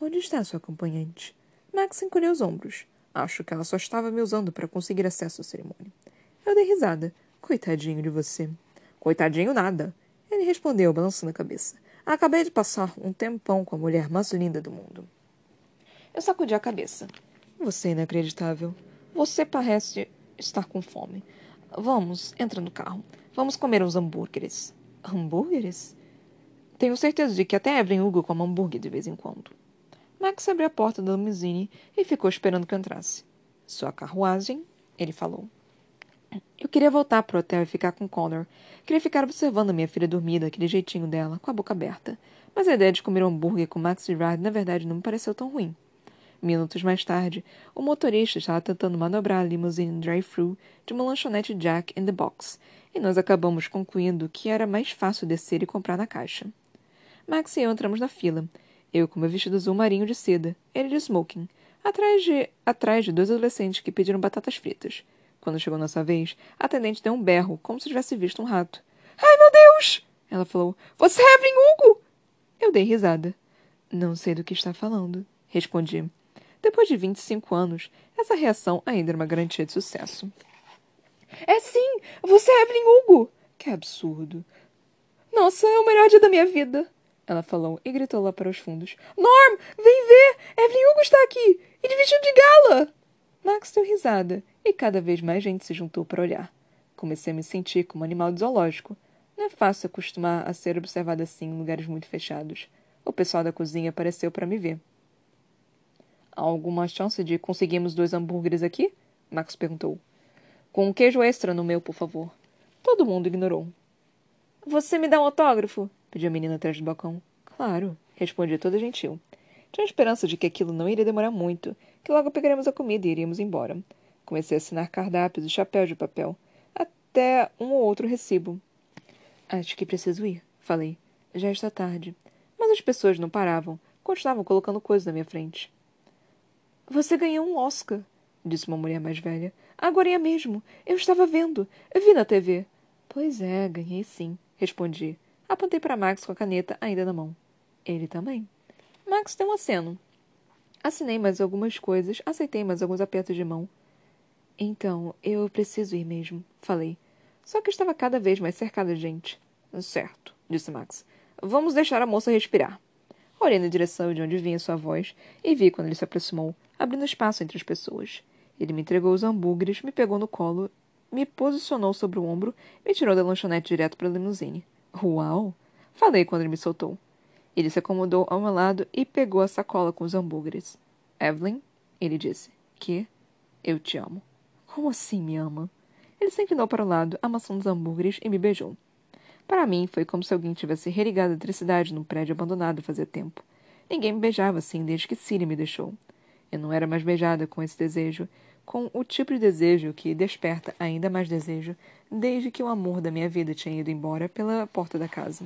Onde está sua acompanhante? Max encolheu os ombros. Acho que ela só estava me usando para conseguir acesso à cerimônia. Eu dei risada. Coitadinho de você. Coitadinho nada. Ele respondeu, balançando a cabeça. Acabei de passar um tempão com a mulher mais linda do mundo. Eu sacudi a cabeça. Você é inacreditável. Você parece estar com fome. Vamos, entra no carro. Vamos comer uns hambúrgueres. Hambúrgueres? Tenho certeza de que até Evelyn Hugo come hambúrguer de vez em quando. Max abriu a porta da limousine e ficou esperando que eu entrasse. Sua carruagem, ele falou. Eu queria voltar pro hotel e ficar com Connor. Queria ficar observando minha filha dormir daquele jeitinho dela, com a boca aberta. Mas a ideia de comer um hambúrguer com Max e Ride, na verdade, não me pareceu tão ruim. Minutos mais tarde, o motorista estava tentando manobrar a limusine drive-thru de uma lanchonete Jack in the Box, e nós acabamos concluindo que era mais fácil descer e comprar na caixa. Max e eu entramos na fila, eu com meu vestido azul marinho de seda, ele de smoking, atrás de, atrás de dois adolescentes que pediram batatas fritas. Quando chegou nossa vez, a atendente deu um berro, como se tivesse visto um rato. Ai, meu Deus! Ela falou. Você é Evelyn Hugo! Eu dei risada. Não sei do que está falando, respondi. Depois de 25 anos, essa reação ainda era uma garantia de sucesso. É sim! Você é Evelyn Hugo! Que absurdo! Nossa, é o melhor dia da minha vida! Ela falou e gritou lá para os fundos. Norm, vem ver! Evelyn Hugo está aqui! E de vestido de gala! Max deu risada e cada vez mais gente se juntou para olhar. Comecei a me sentir como um animal de zoológico. Não é fácil acostumar a ser observada assim em lugares muito fechados. O pessoal da cozinha apareceu para me ver. Há alguma chance de conseguirmos dois hambúrgueres aqui? Max perguntou. Com um queijo extra no meu, por favor. Todo mundo ignorou. Você me dá um autógrafo? pediu a menina atrás do balcão. Claro, respondi toda gentil. Tinha esperança de que aquilo não iria demorar muito, que logo pegaremos a comida e iríamos embora. Comecei a assinar cardápios e chapéus de papel, até um ou outro recibo. Acho que preciso ir, falei. Já está tarde. Mas as pessoas não paravam, continuavam colocando coisas na minha frente. Você ganhou um Oscar, disse uma mulher mais velha. Agora mesmo. Eu estava vendo. Vi na TV. Pois é, ganhei sim, respondi. Apontei para Max com a caneta ainda na mão. Ele também. Max deu um aceno. Assinei mais algumas coisas, aceitei mais alguns apertos de mão. Então, eu preciso ir mesmo, falei. Só que estava cada vez mais cercada de gente. Certo, disse Max. Vamos deixar a moça respirar. Olhei na direção de onde vinha sua voz e vi quando ele se aproximou abrindo espaço entre as pessoas. Ele me entregou os hambúrgueres, me pegou no colo, me posicionou sobre o ombro e me tirou da lanchonete direto para a limusine. Uau! Falei quando ele me soltou. Ele se acomodou ao meu lado e pegou a sacola com os hambúrgueres. Evelyn, ele disse, que eu te amo. Como assim me ama? Ele se inclinou para o lado, amassando os hambúrgueres e me beijou. Para mim, foi como se alguém tivesse religado a eletricidade num prédio abandonado fazia tempo. Ninguém me beijava assim desde que Siri me deixou. Eu não era mais beijada com esse desejo, com o tipo de desejo que desperta ainda mais desejo, desde que o amor da minha vida tinha ido embora pela porta da casa.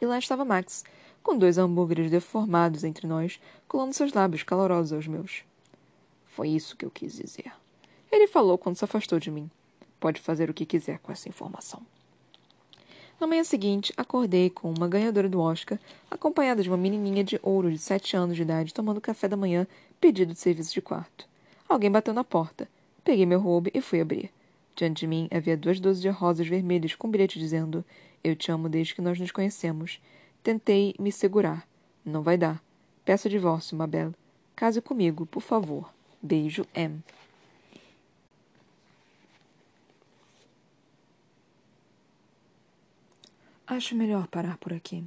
E lá estava Max, com dois hambúrgueres deformados entre nós, colando seus lábios calorosos aos meus. Foi isso que eu quis dizer. Ele falou quando se afastou de mim. Pode fazer o que quiser com essa informação. Na manhã seguinte, acordei com uma ganhadora do Oscar, acompanhada de uma menininha de ouro de sete anos de idade tomando café da manhã, pedido de serviço de quarto. Alguém bateu na porta. Peguei meu roube e fui abrir. Diante de mim havia duas dúzias de rosas vermelhas com um bilhete dizendo: Eu te amo desde que nós nos conhecemos. Tentei me segurar. Não vai dar. Peço divórcio, Mabel. Case comigo, por favor. Beijo, M. Acho melhor parar por aqui,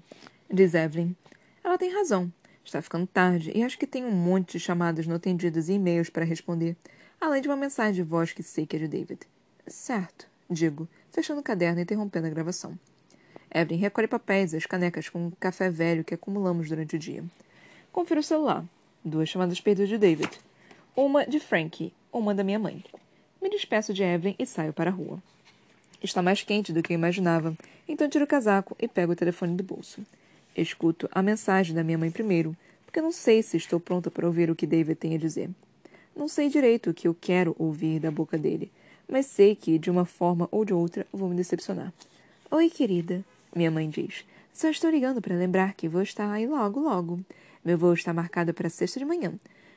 diz Evelyn. Ela tem razão. Está ficando tarde e acho que tenho um monte de chamadas não atendidas e e-mails para responder, além de uma mensagem de voz que sei que é de David. Certo, digo, fechando o caderno e interrompendo a gravação. Evelyn recolhe papéis e as canecas com um café velho que acumulamos durante o dia. Confiro o celular. Duas chamadas perdidas de David. Uma de Frankie, uma da minha mãe. Me despeço de Evelyn e saio para a rua. Está mais quente do que eu imaginava, então tiro o casaco e pego o telefone do bolso. Escuto a mensagem da minha mãe primeiro, porque não sei se estou pronta para ouvir o que David tem a dizer. Não sei direito o que eu quero ouvir da boca dele, mas sei que, de uma forma ou de outra, vou me decepcionar. Oi, querida, minha mãe diz. Só estou ligando para lembrar que vou estar aí logo, logo. Meu voo está marcado para sexta de manhã.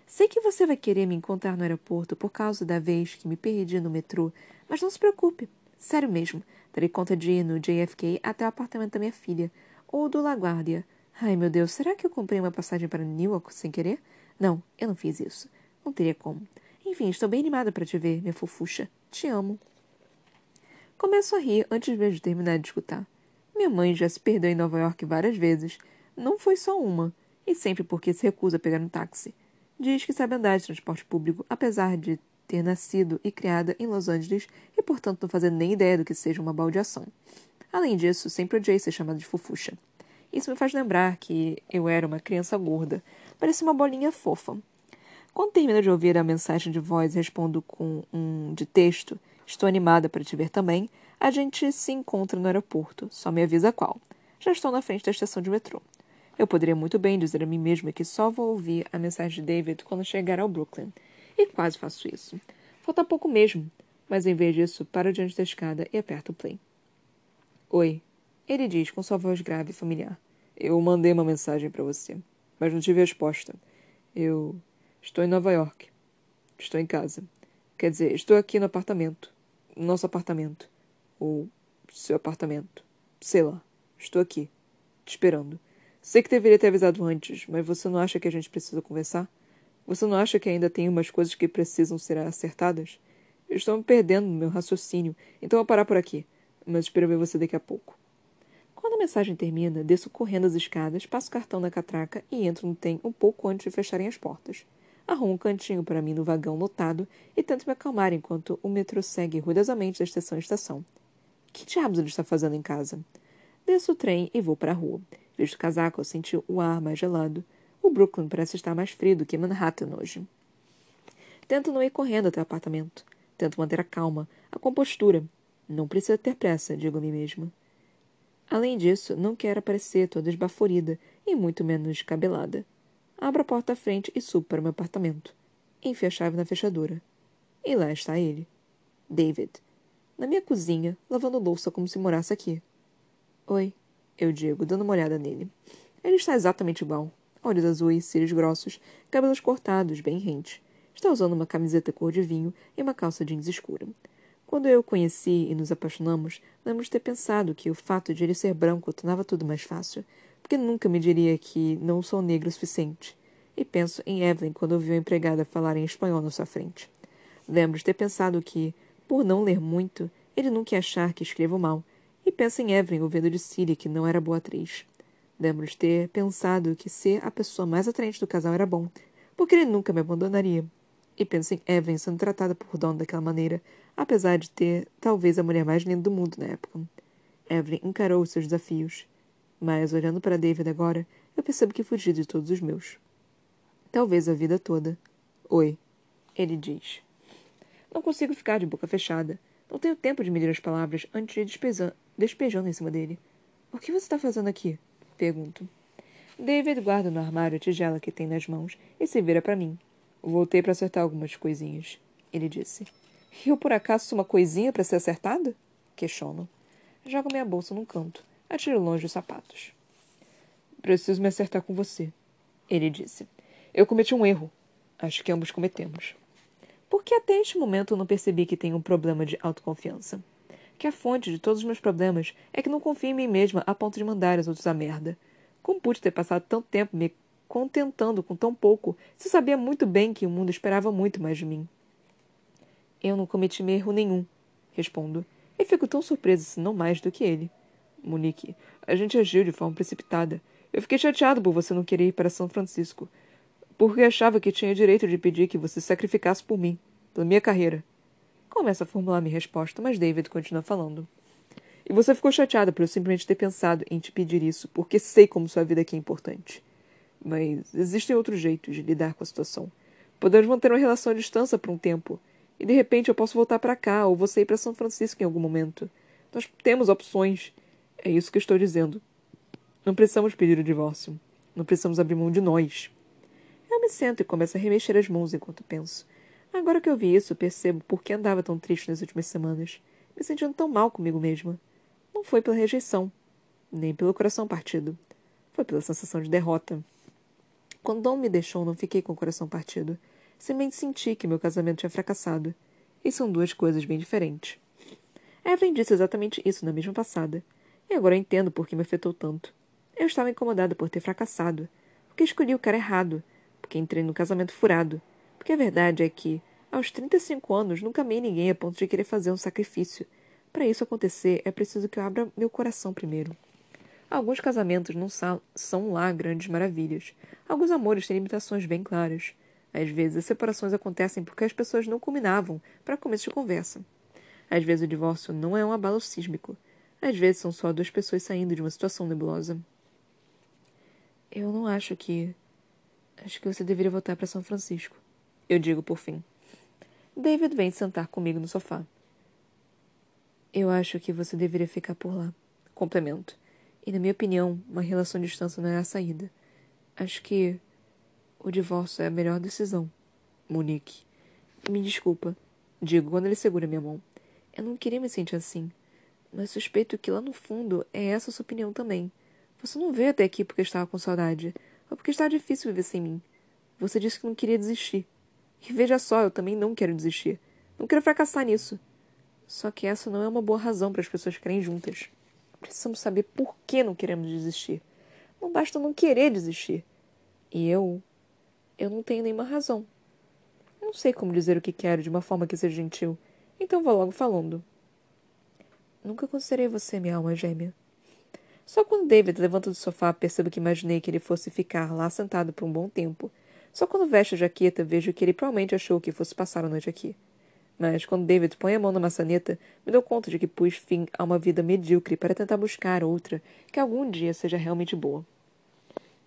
Sei que você vai querer me encontrar no aeroporto por causa da vez que me perdi no metrô, mas não se preocupe. Sério mesmo. Darei conta de ir no JFK até o apartamento da minha filha. Ou do LaGuardia. Ai, meu Deus, será que eu comprei uma passagem para Newark sem querer? Não, eu não fiz isso. Não teria como. Enfim, estou bem animada para te ver, minha fofucha. Te amo. Começo a rir antes mesmo de terminar de escutar. Minha mãe já se perdeu em Nova York várias vezes. Não foi só uma. E sempre porque se recusa a pegar um táxi. Diz que sabe andar de transporte público, apesar de ter nascido e criada em Los Angeles e, portanto, não fazer nem ideia do que seja uma baldeação. Além disso, sempre odiei ser chamada de fofucha. Isso me faz lembrar que eu era uma criança gorda. Parecia uma bolinha fofa. Quando termino de ouvir a mensagem de voz e respondo com um de texto, estou animada para te ver também, a gente se encontra no aeroporto, só me avisa qual. Já estou na frente da estação de metrô. Eu poderia muito bem dizer a mim mesma que só vou ouvir a mensagem de David quando chegar ao Brooklyn. E quase faço isso. Falta pouco mesmo, mas em vez disso, paro diante da escada e aperto o play. Oi, ele diz com sua voz grave e familiar. Eu mandei uma mensagem para você, mas não tive resposta. Eu estou em Nova York. Estou em casa. Quer dizer, estou aqui no apartamento. Nosso apartamento. Ou seu apartamento. Sei lá. Estou aqui. Te esperando. Sei que deveria ter avisado antes, mas você não acha que a gente precisa conversar? Você não acha que ainda tem umas coisas que precisam ser acertadas? Eu estou me perdendo no meu raciocínio, então vou parar por aqui mas espero ver você daqui a pouco. Quando a mensagem termina, desço correndo as escadas, passo o cartão na catraca e entro no trem um pouco antes de fecharem as portas. Arrumo um cantinho para mim no vagão lotado e tento me acalmar enquanto o metrô segue ruidosamente da estação em estação. Que diabos ele está fazendo em casa? Desço o trem e vou para a rua. Visto o casaco ao sentir o ar mais gelado. O Brooklyn parece estar mais frio do que Manhattan hoje. Tento não ir correndo até o apartamento. Tento manter a calma, a compostura, não precisa ter pressa, digo a mim mesma. Além disso, não quero parecer toda esbaforida e muito menos descabelada. Abro a porta à frente e subo para o meu apartamento. Enfio a chave na fechadura. E lá está ele. David. Na minha cozinha, lavando louça como se morasse aqui. Oi, eu digo, dando uma olhada nele. Ele está exatamente igual. Olhos azuis, cílios grossos, cabelos cortados, bem rentes. Está usando uma camiseta cor de vinho e uma calça jeans escura. Quando eu o conheci e nos apaixonamos, lembro de ter pensado que o fato de ele ser branco tornava tudo mais fácil, porque nunca me diria que não sou negro o suficiente. E penso em Evelyn quando ouviu a empregada falar em espanhol na sua frente. Lembro de ter pensado que, por não ler muito, ele nunca ia achar que escrevo mal, e penso em Evelyn ouvindo de Síria que não era boa atriz. Lembro de ter pensado que ser a pessoa mais atraente do casal era bom, porque ele nunca me abandonaria. E penso em Evelyn sendo tratada por Don daquela maneira, apesar de ter talvez a mulher mais linda do mundo na época. Evelyn encarou os seus desafios, mas olhando para David agora, eu percebo que fugi de todos os meus. Talvez a vida toda. Oi, ele diz. Não consigo ficar de boca fechada. Não tenho tempo de medir as palavras antes de despejando em cima dele. O que você está fazendo aqui? Pergunto. David guarda no armário a tigela que tem nas mãos e se vira para mim. Voltei para acertar algumas coisinhas, ele disse. Eu, por acaso, sou uma coisinha para ser acertada? Questiono. Jogo minha bolsa num canto. Atiro longe os sapatos. Preciso me acertar com você, ele disse. Eu cometi um erro. Acho que ambos cometemos. Porque até este momento não percebi que tenho um problema de autoconfiança. Que a fonte de todos os meus problemas é que não confio em mim mesma a ponto de mandar os outros a merda. Como pude ter passado tanto tempo me contentando com tão pouco se sabia muito bem que o mundo esperava muito mais de mim? Eu não cometi erro nenhum, respondo, e fico tão surpresa, se não mais, do que ele. Monique, a gente agiu de forma precipitada. Eu fiquei chateado por você não querer ir para São Francisco, porque achava que tinha direito de pedir que você sacrificasse por mim, pela minha carreira. Começa a formular minha resposta, mas David continua falando. E você ficou chateada por eu simplesmente ter pensado em te pedir isso, porque sei como sua vida aqui é importante. Mas existem outros jeitos de lidar com a situação. Podemos manter uma relação à distância por um tempo, e de repente eu posso voltar para cá ou você ir para São Francisco em algum momento. Nós temos opções. É isso que estou dizendo. Não precisamos pedir o divórcio. Não precisamos abrir mão de nós. Eu me sento e começo a remexer as mãos enquanto penso. Agora que eu vi isso, percebo por que andava tão triste nas últimas semanas, me sentindo tão mal comigo mesma. Não foi pela rejeição, nem pelo coração partido. Foi pela sensação de derrota. Quando Dom me deixou, não fiquei com o coração partido. Simplesmente senti que meu casamento tinha fracassado. E são duas coisas bem diferentes. Evelyn disse exatamente isso na mesma passada. E agora eu entendo por que me afetou tanto. Eu estava incomodada por ter fracassado. Porque escolhi o cara errado. Porque entrei no casamento furado. Porque a verdade é que, aos 35 anos, nunca amei ninguém a ponto de querer fazer um sacrifício. Para isso acontecer, é preciso que eu abra meu coração primeiro. Alguns casamentos não são lá grandes maravilhas. Alguns amores têm limitações bem claras Às vezes, as separações acontecem porque as pessoas não combinavam para começo de conversa. Às vezes, o divórcio não é um abalo sísmico. Às vezes, são só duas pessoas saindo de uma situação nebulosa. Eu não acho que. Acho que você deveria voltar para São Francisco. Eu digo por fim. David vem sentar comigo no sofá. Eu acho que você deveria ficar por lá. Complemento. E, na minha opinião, uma relação de distância não é a saída. Acho que o divórcio é a melhor decisão. Monique. Me desculpa. Digo quando ele segura minha mão. Eu não queria me sentir assim. Mas suspeito que lá no fundo é essa a sua opinião também. Você não veio até aqui porque estava com saudade, ou porque estava difícil viver sem mim. Você disse que não queria desistir. E veja só, eu também não quero desistir. Não quero fracassar nisso. Só que essa não é uma boa razão para as pessoas ficarem juntas. Precisamos saber por que não queremos desistir. Não basta não querer desistir. E eu. Eu não tenho nenhuma razão. Não sei como dizer o que quero de uma forma que seja gentil, então vou logo falando. Nunca considerei você minha alma gêmea. Só quando David levanta do sofá percebo que imaginei que ele fosse ficar lá sentado por um bom tempo. Só quando veste a jaqueta vejo que ele provavelmente achou que fosse passar a noite aqui. Mas quando David põe a mão na maçaneta, me dou conta de que pus fim a uma vida medíocre para tentar buscar outra que algum dia seja realmente boa.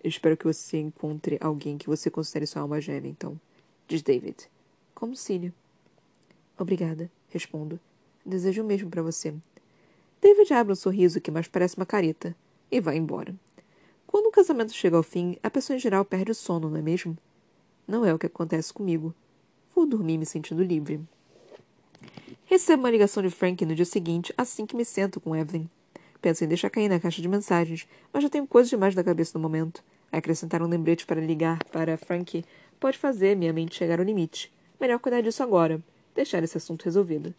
Espero que você encontre alguém que você considere sua alma gêmea, então, diz David. Como Cília. Obrigada, respondo. Desejo o mesmo para você. David abre um sorriso que mais parece uma careta e vai embora. Quando o casamento chega ao fim, a pessoa em geral perde o sono, não é mesmo? Não é o que acontece comigo. Vou dormir me sentindo livre. Recebo uma ligação de Frank no dia seguinte, assim que me sento com Evelyn. Penso em deixar cair na caixa de mensagens, mas já tenho coisa demais na cabeça no momento. Acrescentar um lembrete para ligar para Frank pode fazer minha mente chegar ao limite. Melhor cuidar disso agora. Deixar esse assunto resolvido.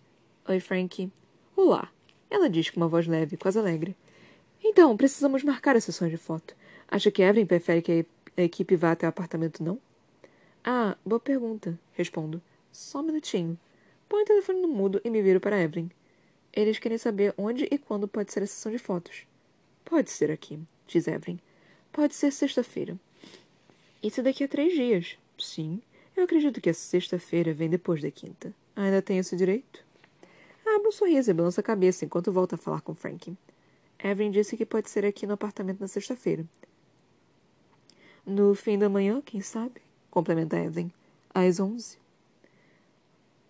Oi, Frank. Olá. Ela diz com uma voz leve, quase alegre. Então, precisamos marcar as sessões de foto. Acha que Evelyn prefere que a equipe vá até o apartamento, não? Ah, boa pergunta, respondo. Só um minutinho. Põe o telefone no mudo e me viro para Evelyn. Eles querem saber onde e quando pode ser a sessão de fotos. Pode ser aqui, diz Evelyn. Pode ser sexta-feira. Isso daqui a três dias. Sim, eu acredito que a sexta-feira vem depois da quinta. Ainda tem esse direito? Abre um sorriso e balança a cabeça enquanto volta a falar com Frank. Evelyn disse que pode ser aqui no apartamento na sexta-feira. No fim da manhã, quem sabe? Complementa Evelyn. Às onze.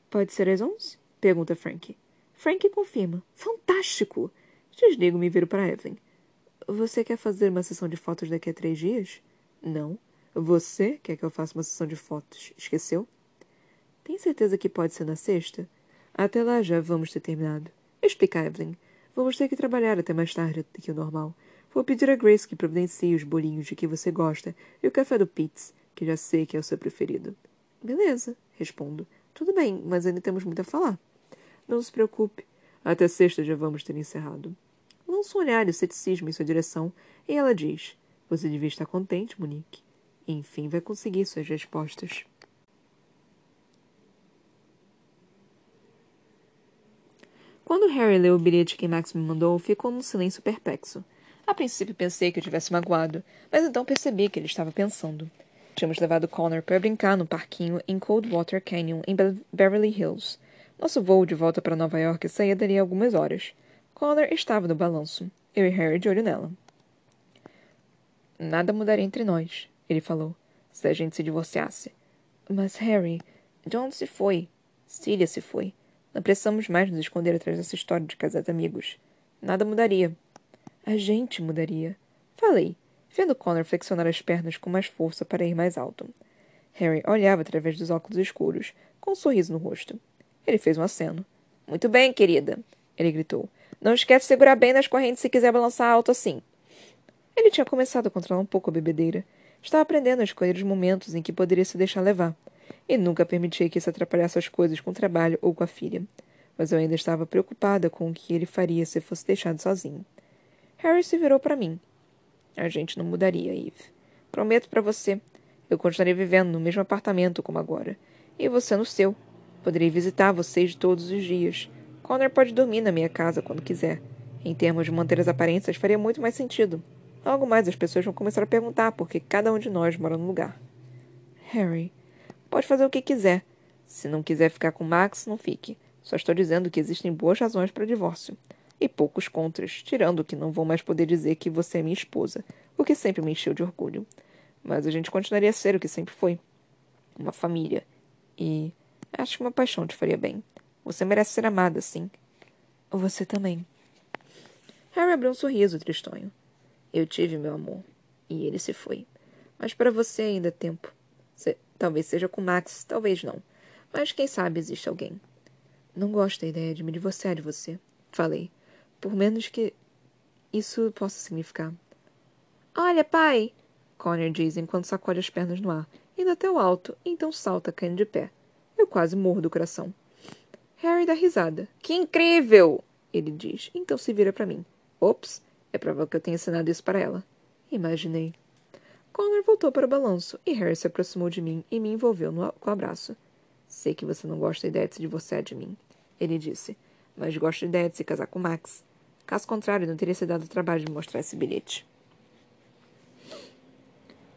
Pode ser às onze? Pergunta Frank. Frank confirma. Fantástico! Desligo e viro para Evelyn. Você quer fazer uma sessão de fotos daqui a três dias? Não. Você quer que eu faça uma sessão de fotos? Esqueceu? Tem certeza que pode ser na sexta? Até lá já vamos ter terminado. Explica, Evelyn. Vamos ter que trabalhar até mais tarde do que o normal. Vou pedir a Grace que providencie os bolinhos de que você gosta e o café do Pitts, que já sei que é o seu preferido. Beleza, respondo. Tudo bem, mas ainda temos muito a falar. Não se preocupe. Até sexta já vamos ter encerrado. Lança um olhar de ceticismo em sua direção e ela diz: Você devia estar contente, Monique. Enfim, vai conseguir suas respostas. Quando Harry leu o bilhete que Max me mandou, ficou num silêncio perplexo. A princípio pensei que eu tivesse magoado, mas então percebi que ele estava pensando. Tínhamos levado Connor para brincar no parquinho em Coldwater Canyon, em Be Beverly Hills. Nosso voo de volta para Nova York saía dali algumas horas. Connor estava no balanço, eu e Harry de olho nela. Nada mudaria entre nós, ele falou, se a gente se divorciasse. Mas Harry, John se foi. Cília se foi. Não precisamos mais nos esconder atrás dessa história de casar amigos. Nada mudaria. A gente mudaria. Falei, vendo Connor flexionar as pernas com mais força para ir mais alto. Harry olhava através dos óculos escuros, com um sorriso no rosto. Ele fez um aceno. Muito bem, querida, ele gritou. Não esquece de segurar bem nas correntes se quiser balançar alto assim. Ele tinha começado a controlar um pouco a bebedeira. Estava aprendendo a escolher os momentos em que poderia se deixar levar e nunca permitia que isso atrapalhasse as coisas com o trabalho ou com a filha. Mas eu ainda estava preocupada com o que ele faria se fosse deixado sozinho. Harry se virou para mim. A gente não mudaria, Eve. Prometo para você. Eu continuarei vivendo no mesmo apartamento como agora. E você no seu. Poderei visitar vocês todos os dias. Connor pode dormir na minha casa quando quiser. Em termos de manter as aparências, faria muito mais sentido. Logo mais as pessoas vão começar a perguntar por que cada um de nós mora num lugar. Harry, Pode fazer o que quiser. Se não quiser ficar com Max, não fique. Só estou dizendo que existem boas razões para o divórcio. E poucos contras, tirando que não vou mais poder dizer que você é minha esposa, o que sempre me encheu de orgulho. Mas a gente continuaria a ser o que sempre foi. Uma família. E acho que uma paixão te faria bem. Você merece ser amada, sim. Você também. Harry abriu um sorriso tristonho. Eu tive meu amor. E ele se foi. Mas para você ainda é tempo. Se... Talvez seja com Max, talvez não. Mas quem sabe existe alguém. Não gosto da ideia de me divorciar de você. Falei. Por menos que isso possa significar. Olha, pai! Connor diz enquanto sacode as pernas no ar, indo até o alto, então salta, caindo de pé. Eu quase morro do coração. Harry dá risada. Que incrível! Ele diz, então se vira para mim. Ops, é provável que eu tenha ensinado isso para ela. Imaginei. Connor voltou para o balanço e Harry se aproximou de mim e me envolveu no, com o abraço. Sei que você não gosta da ideia de se divorciar de mim, ele disse, mas gosto da ideia de se casar com Max. Caso contrário, não teria se dado o trabalho de mostrar esse bilhete.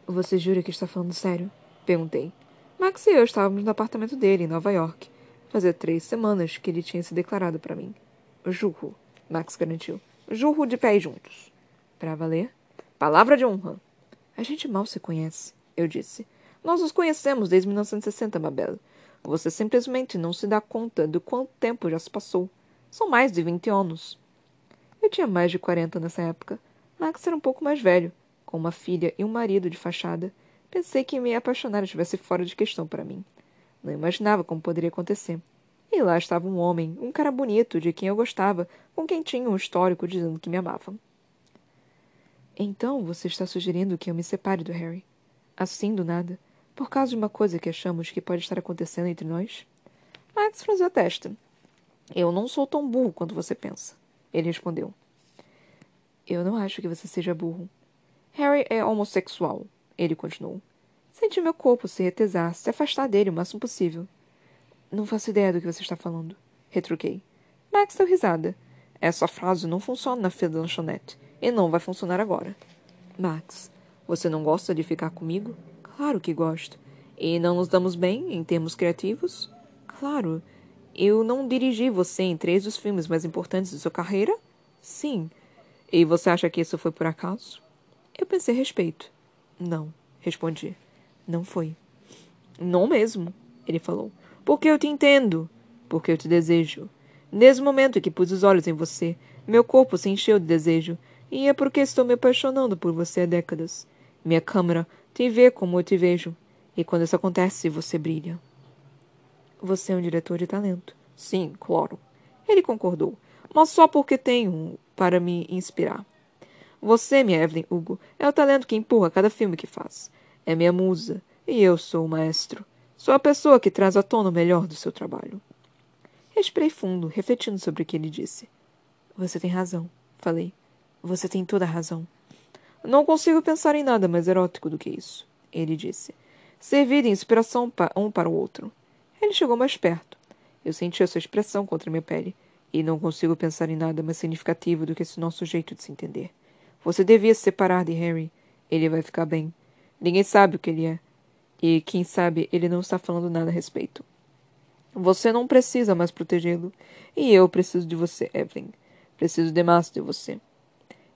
Você jura que está falando sério? Perguntei. Max e eu estávamos no apartamento dele, em Nova York. Fazia três semanas que ele tinha se declarado para mim. Jurro, Max garantiu. Jurro de pés juntos. Para valer? Palavra de honra. A gente mal se conhece, eu disse. Nós nos conhecemos desde 1960, Mabel. Você simplesmente não se dá conta do quanto tempo já se passou. São mais de vinte anos. Eu tinha mais de quarenta nessa época. Max era um pouco mais velho, com uma filha e um marido de fachada. Pensei que me apaixonar estivesse fora de questão para mim. Não imaginava como poderia acontecer. E lá estava um homem, um cara bonito, de quem eu gostava, com quem tinha um histórico dizendo que me amava. Então você está sugerindo que eu me separe do Harry? Assim, do nada? Por causa de uma coisa que achamos que pode estar acontecendo entre nós? Max franziu a testa. Eu não sou tão burro quanto você pensa. Ele respondeu. Eu não acho que você seja burro. Harry é homossexual. Ele continuou. Senti meu corpo se retesar, se afastar dele o máximo possível. Não faço ideia do que você está falando. Retruquei. Max deu risada. Essa frase não funciona na fila da lanchonete. E não vai funcionar agora. Max, você não gosta de ficar comigo? Claro que gosto. E não nos damos bem em termos criativos? Claro. Eu não dirigi você em três dos filmes mais importantes de sua carreira? Sim. E você acha que isso foi por acaso? Eu pensei a respeito. Não, respondi. Não foi. Não mesmo, ele falou. Porque eu te entendo. Porque eu te desejo. Desde o momento em que pus os olhos em você, meu corpo se encheu de desejo. E é porque estou me apaixonando por você há décadas. Minha câmera te vê como eu te vejo. E quando isso acontece, você brilha. Você é um diretor de talento. Sim, claro. Ele concordou, mas só porque tenho um para me inspirar. Você, minha Evelyn Hugo, é o talento que empurra cada filme que faz. É minha musa, e eu sou o maestro. Sou a pessoa que traz à tona o melhor do seu trabalho. Respirei fundo, refletindo sobre o que ele disse. Você tem razão, falei. Você tem toda a razão. Não consigo pensar em nada mais erótico do que isso, ele disse. Servir de inspiração um para o outro. Ele chegou mais perto. Eu senti a sua expressão contra minha pele, e não consigo pensar em nada mais significativo do que esse nosso jeito de se entender. Você devia se separar de Harry. Ele vai ficar bem. Ninguém sabe o que ele é. E, quem sabe, ele não está falando nada a respeito. Você não precisa mais protegê-lo. E eu preciso de você, Evelyn. Preciso demais de você.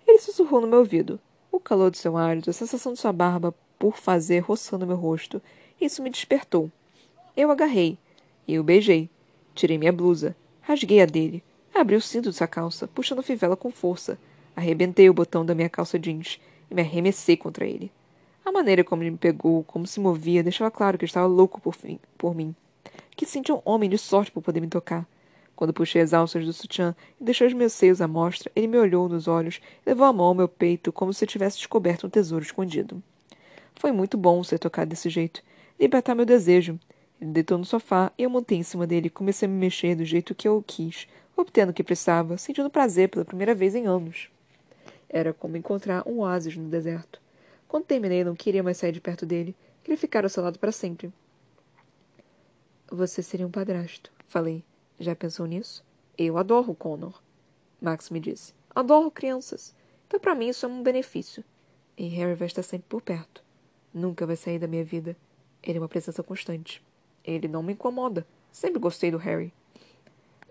Ele sussurrou no meu ouvido. O calor de seu hálito, a sensação de sua barba por fazer roçando meu rosto. Isso me despertou. Eu agarrei. E beijei. Tirei minha blusa. Rasguei a dele. Abri o cinto de sua calça, puxando a fivela com força. Arrebentei o botão da minha calça jeans e me arremessei contra ele. A maneira como ele me pegou, como se movia, deixava claro que estava louco por, fim, por mim. Que sentia um homem de sorte por poder me tocar. Quando puxei as alças do sutiã e deixei os meus seios à mostra, ele me olhou nos olhos e levou a mão ao meu peito como se tivesse descoberto um tesouro escondido. Foi muito bom ser tocado desse jeito, libertar meu desejo. Ele deitou no sofá e eu montei em cima dele e comecei a me mexer do jeito que eu quis, obtendo o que precisava, sentindo prazer pela primeira vez em anos. Era como encontrar um oásis no deserto. Quando terminei, não queria mais sair de perto dele. Queria ficar ao seu lado para sempre. Você seria um padrasto, falei. Já pensou nisso? Eu adoro Connor. Max me disse. Adoro crianças. Então, para mim, isso é um benefício. E Harry vai estar sempre por perto. Nunca vai sair da minha vida. Ele é uma presença constante. Ele não me incomoda. Sempre gostei do Harry.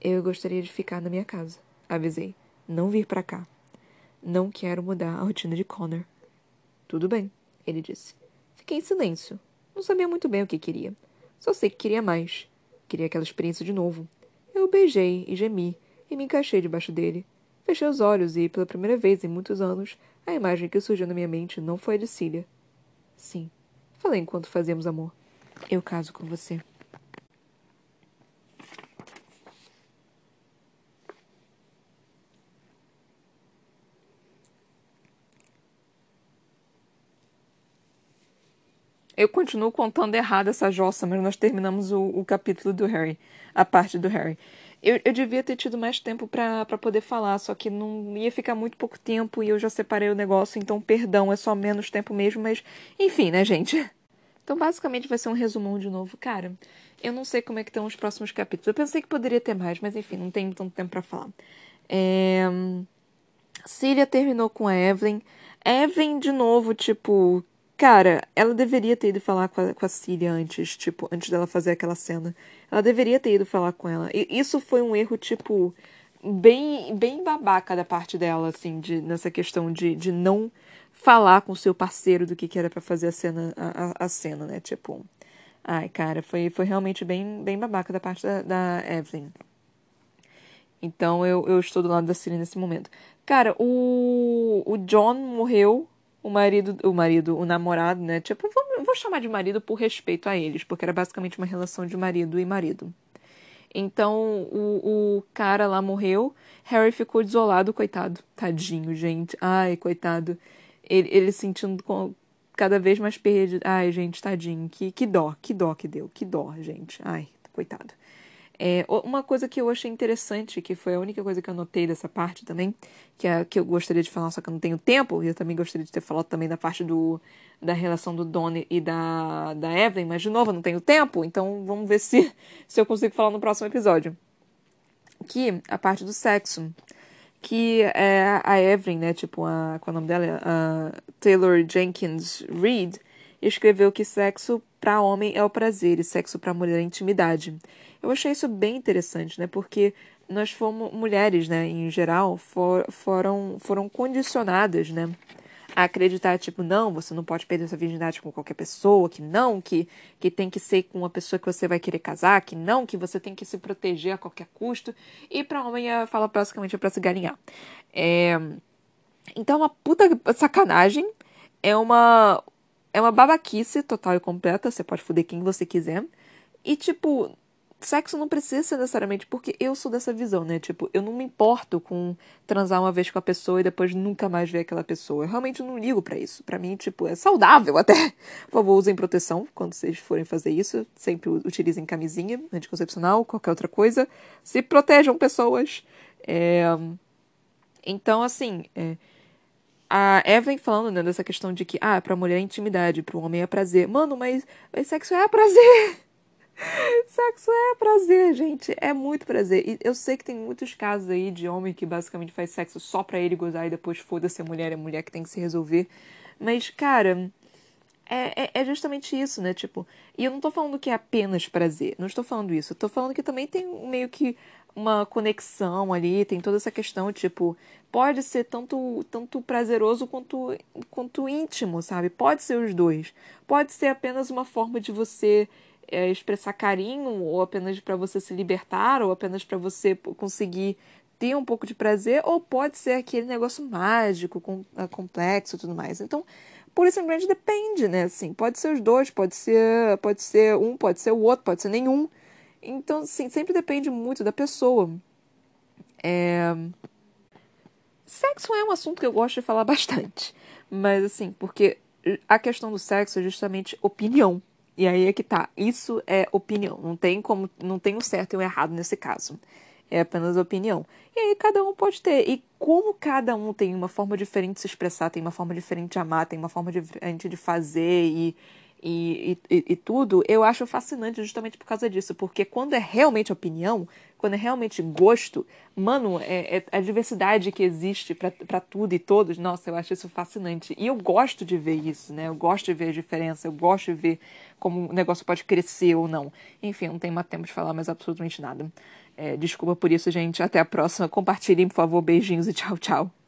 Eu gostaria de ficar na minha casa, avisei. Não vir para cá. Não quero mudar a rotina de Connor. Tudo bem, ele disse. Fiquei em silêncio. Não sabia muito bem o que queria. Só sei que queria mais. Queria aquela experiência de novo. Eu beijei e gemi e me encaixei debaixo dele. Fechei os olhos e, pela primeira vez em muitos anos, a imagem que surgiu na minha mente não foi a de Cília. Sim, falei enquanto fazíamos amor. Eu caso com você. Eu continuo contando errado essa jossa, mas nós terminamos o, o capítulo do Harry, a parte do Harry. Eu, eu devia ter tido mais tempo para poder falar, só que não ia ficar muito pouco tempo e eu já separei o negócio, então perdão, é só menos tempo mesmo, mas enfim, né, gente? Então basicamente vai ser um resumão de novo. Cara, eu não sei como é que estão os próximos capítulos. Eu pensei que poderia ter mais, mas enfim, não tenho tanto tempo para falar. É... Cília terminou com a Evelyn. Evelyn, de novo, tipo, Cara, ela deveria ter ido falar com a, com a Cília antes, tipo, antes dela fazer aquela cena. Ela deveria ter ido falar com ela. E isso foi um erro, tipo, bem, bem babaca da parte dela, assim, de, nessa questão de, de não falar com o seu parceiro do que, que era para fazer a cena, a, a, cena, né? Tipo. Ai, cara, foi, foi realmente bem, bem babaca da parte da, da Evelyn. Então eu, eu estou do lado da Cília nesse momento. Cara, o, o John morreu o marido, o marido, o namorado, né? Tipo, vou, vou chamar de marido por respeito a eles, porque era basicamente uma relação de marido e marido. Então o, o cara lá morreu, Harry ficou desolado, coitado. Tadinho, gente. Ai, coitado. Ele, ele sentindo com, cada vez mais perdido. Ai, gente, tadinho. Que, que dó, que dó que deu. Que dó, gente. Ai, coitado. É, uma coisa que eu achei interessante, que foi a única coisa que eu notei dessa parte também, que, é, que eu gostaria de falar, só que eu não tenho tempo, e eu também gostaria de ter falado também da parte do, da relação do Donnie e da, da Evelyn, mas de novo, eu não tenho tempo, então vamos ver se, se eu consigo falar no próximo episódio. Que a parte do sexo. Que é a Evelyn, né, tipo, a, qual é o nome dela? A Taylor Jenkins Reid, escreveu que sexo para homem é o prazer e sexo para mulher é intimidade. Eu achei isso bem interessante, né? Porque nós fomos mulheres, né, em geral, for, foram foram condicionadas, né, a acreditar tipo, não, você não pode perder sua virgindade com qualquer pessoa, que não, que que tem que ser com uma pessoa que você vai querer casar, que não, que você tem que se proteger a qualquer custo. E para homem fala basicamente é para se galinhar. É... Então, uma puta sacanagem, é uma é uma babaquice total e completa, você pode foder quem você quiser. E tipo, sexo não precisa ser necessariamente porque eu sou dessa visão, né? Tipo, eu não me importo com transar uma vez com a pessoa e depois nunca mais ver aquela pessoa. Eu realmente não ligo para isso. Para mim, tipo, é saudável até. Por favor, usem proteção quando vocês forem fazer isso. Sempre utilizem camisinha anticoncepcional, qualquer outra coisa. Se protejam pessoas. É... Então, assim, é... a Evelyn falando né, dessa questão de que, ah, pra mulher é intimidade, pro homem é prazer. Mano, mas, mas sexo é prazer. Sexo é prazer, gente. É muito prazer. E eu sei que tem muitos casos aí de homem que basicamente faz sexo só pra ele gozar e depois foda-se a mulher, é a mulher que tem que se resolver. Mas, cara, é, é, é, justamente isso, né? Tipo, e eu não tô falando que é apenas prazer. Não estou falando isso. Eu tô falando que também tem meio que uma conexão ali, tem toda essa questão, tipo, pode ser tanto, tanto prazeroso quanto, quanto íntimo, sabe? Pode ser os dois. Pode ser apenas uma forma de você é, expressar carinho, ou apenas para você se libertar, ou apenas para você conseguir ter um pouco de prazer, ou pode ser aquele negócio mágico, com, é, complexo e tudo mais. Então, por isso simplesmente depende, né? Assim, pode ser os dois, pode ser, pode ser um, pode ser o outro, pode ser nenhum. Então, assim, sempre depende muito da pessoa. É... Sexo é um assunto que eu gosto de falar bastante. Mas, assim, porque a questão do sexo é justamente opinião. E aí é que tá. Isso é opinião. Não tem como, não tem um certo e um errado nesse caso. É apenas opinião. E aí cada um pode ter. E como cada um tem uma forma diferente de se expressar, tem uma forma diferente de amar, tem uma forma diferente de fazer e, e, e, e, tudo, eu acho fascinante justamente por causa disso. Porque quando é realmente opinião, quando é realmente gosto, mano, é, é a diversidade que existe para tudo e todos, nossa, eu acho isso fascinante. E eu gosto de ver isso, né? Eu gosto de ver a diferença, eu gosto de ver como o negócio pode crescer ou não. Enfim, não tenho mais tempo de falar mais absolutamente nada. É, desculpa por isso, gente. Até a próxima. Compartilhem, por favor. Beijinhos e tchau, tchau.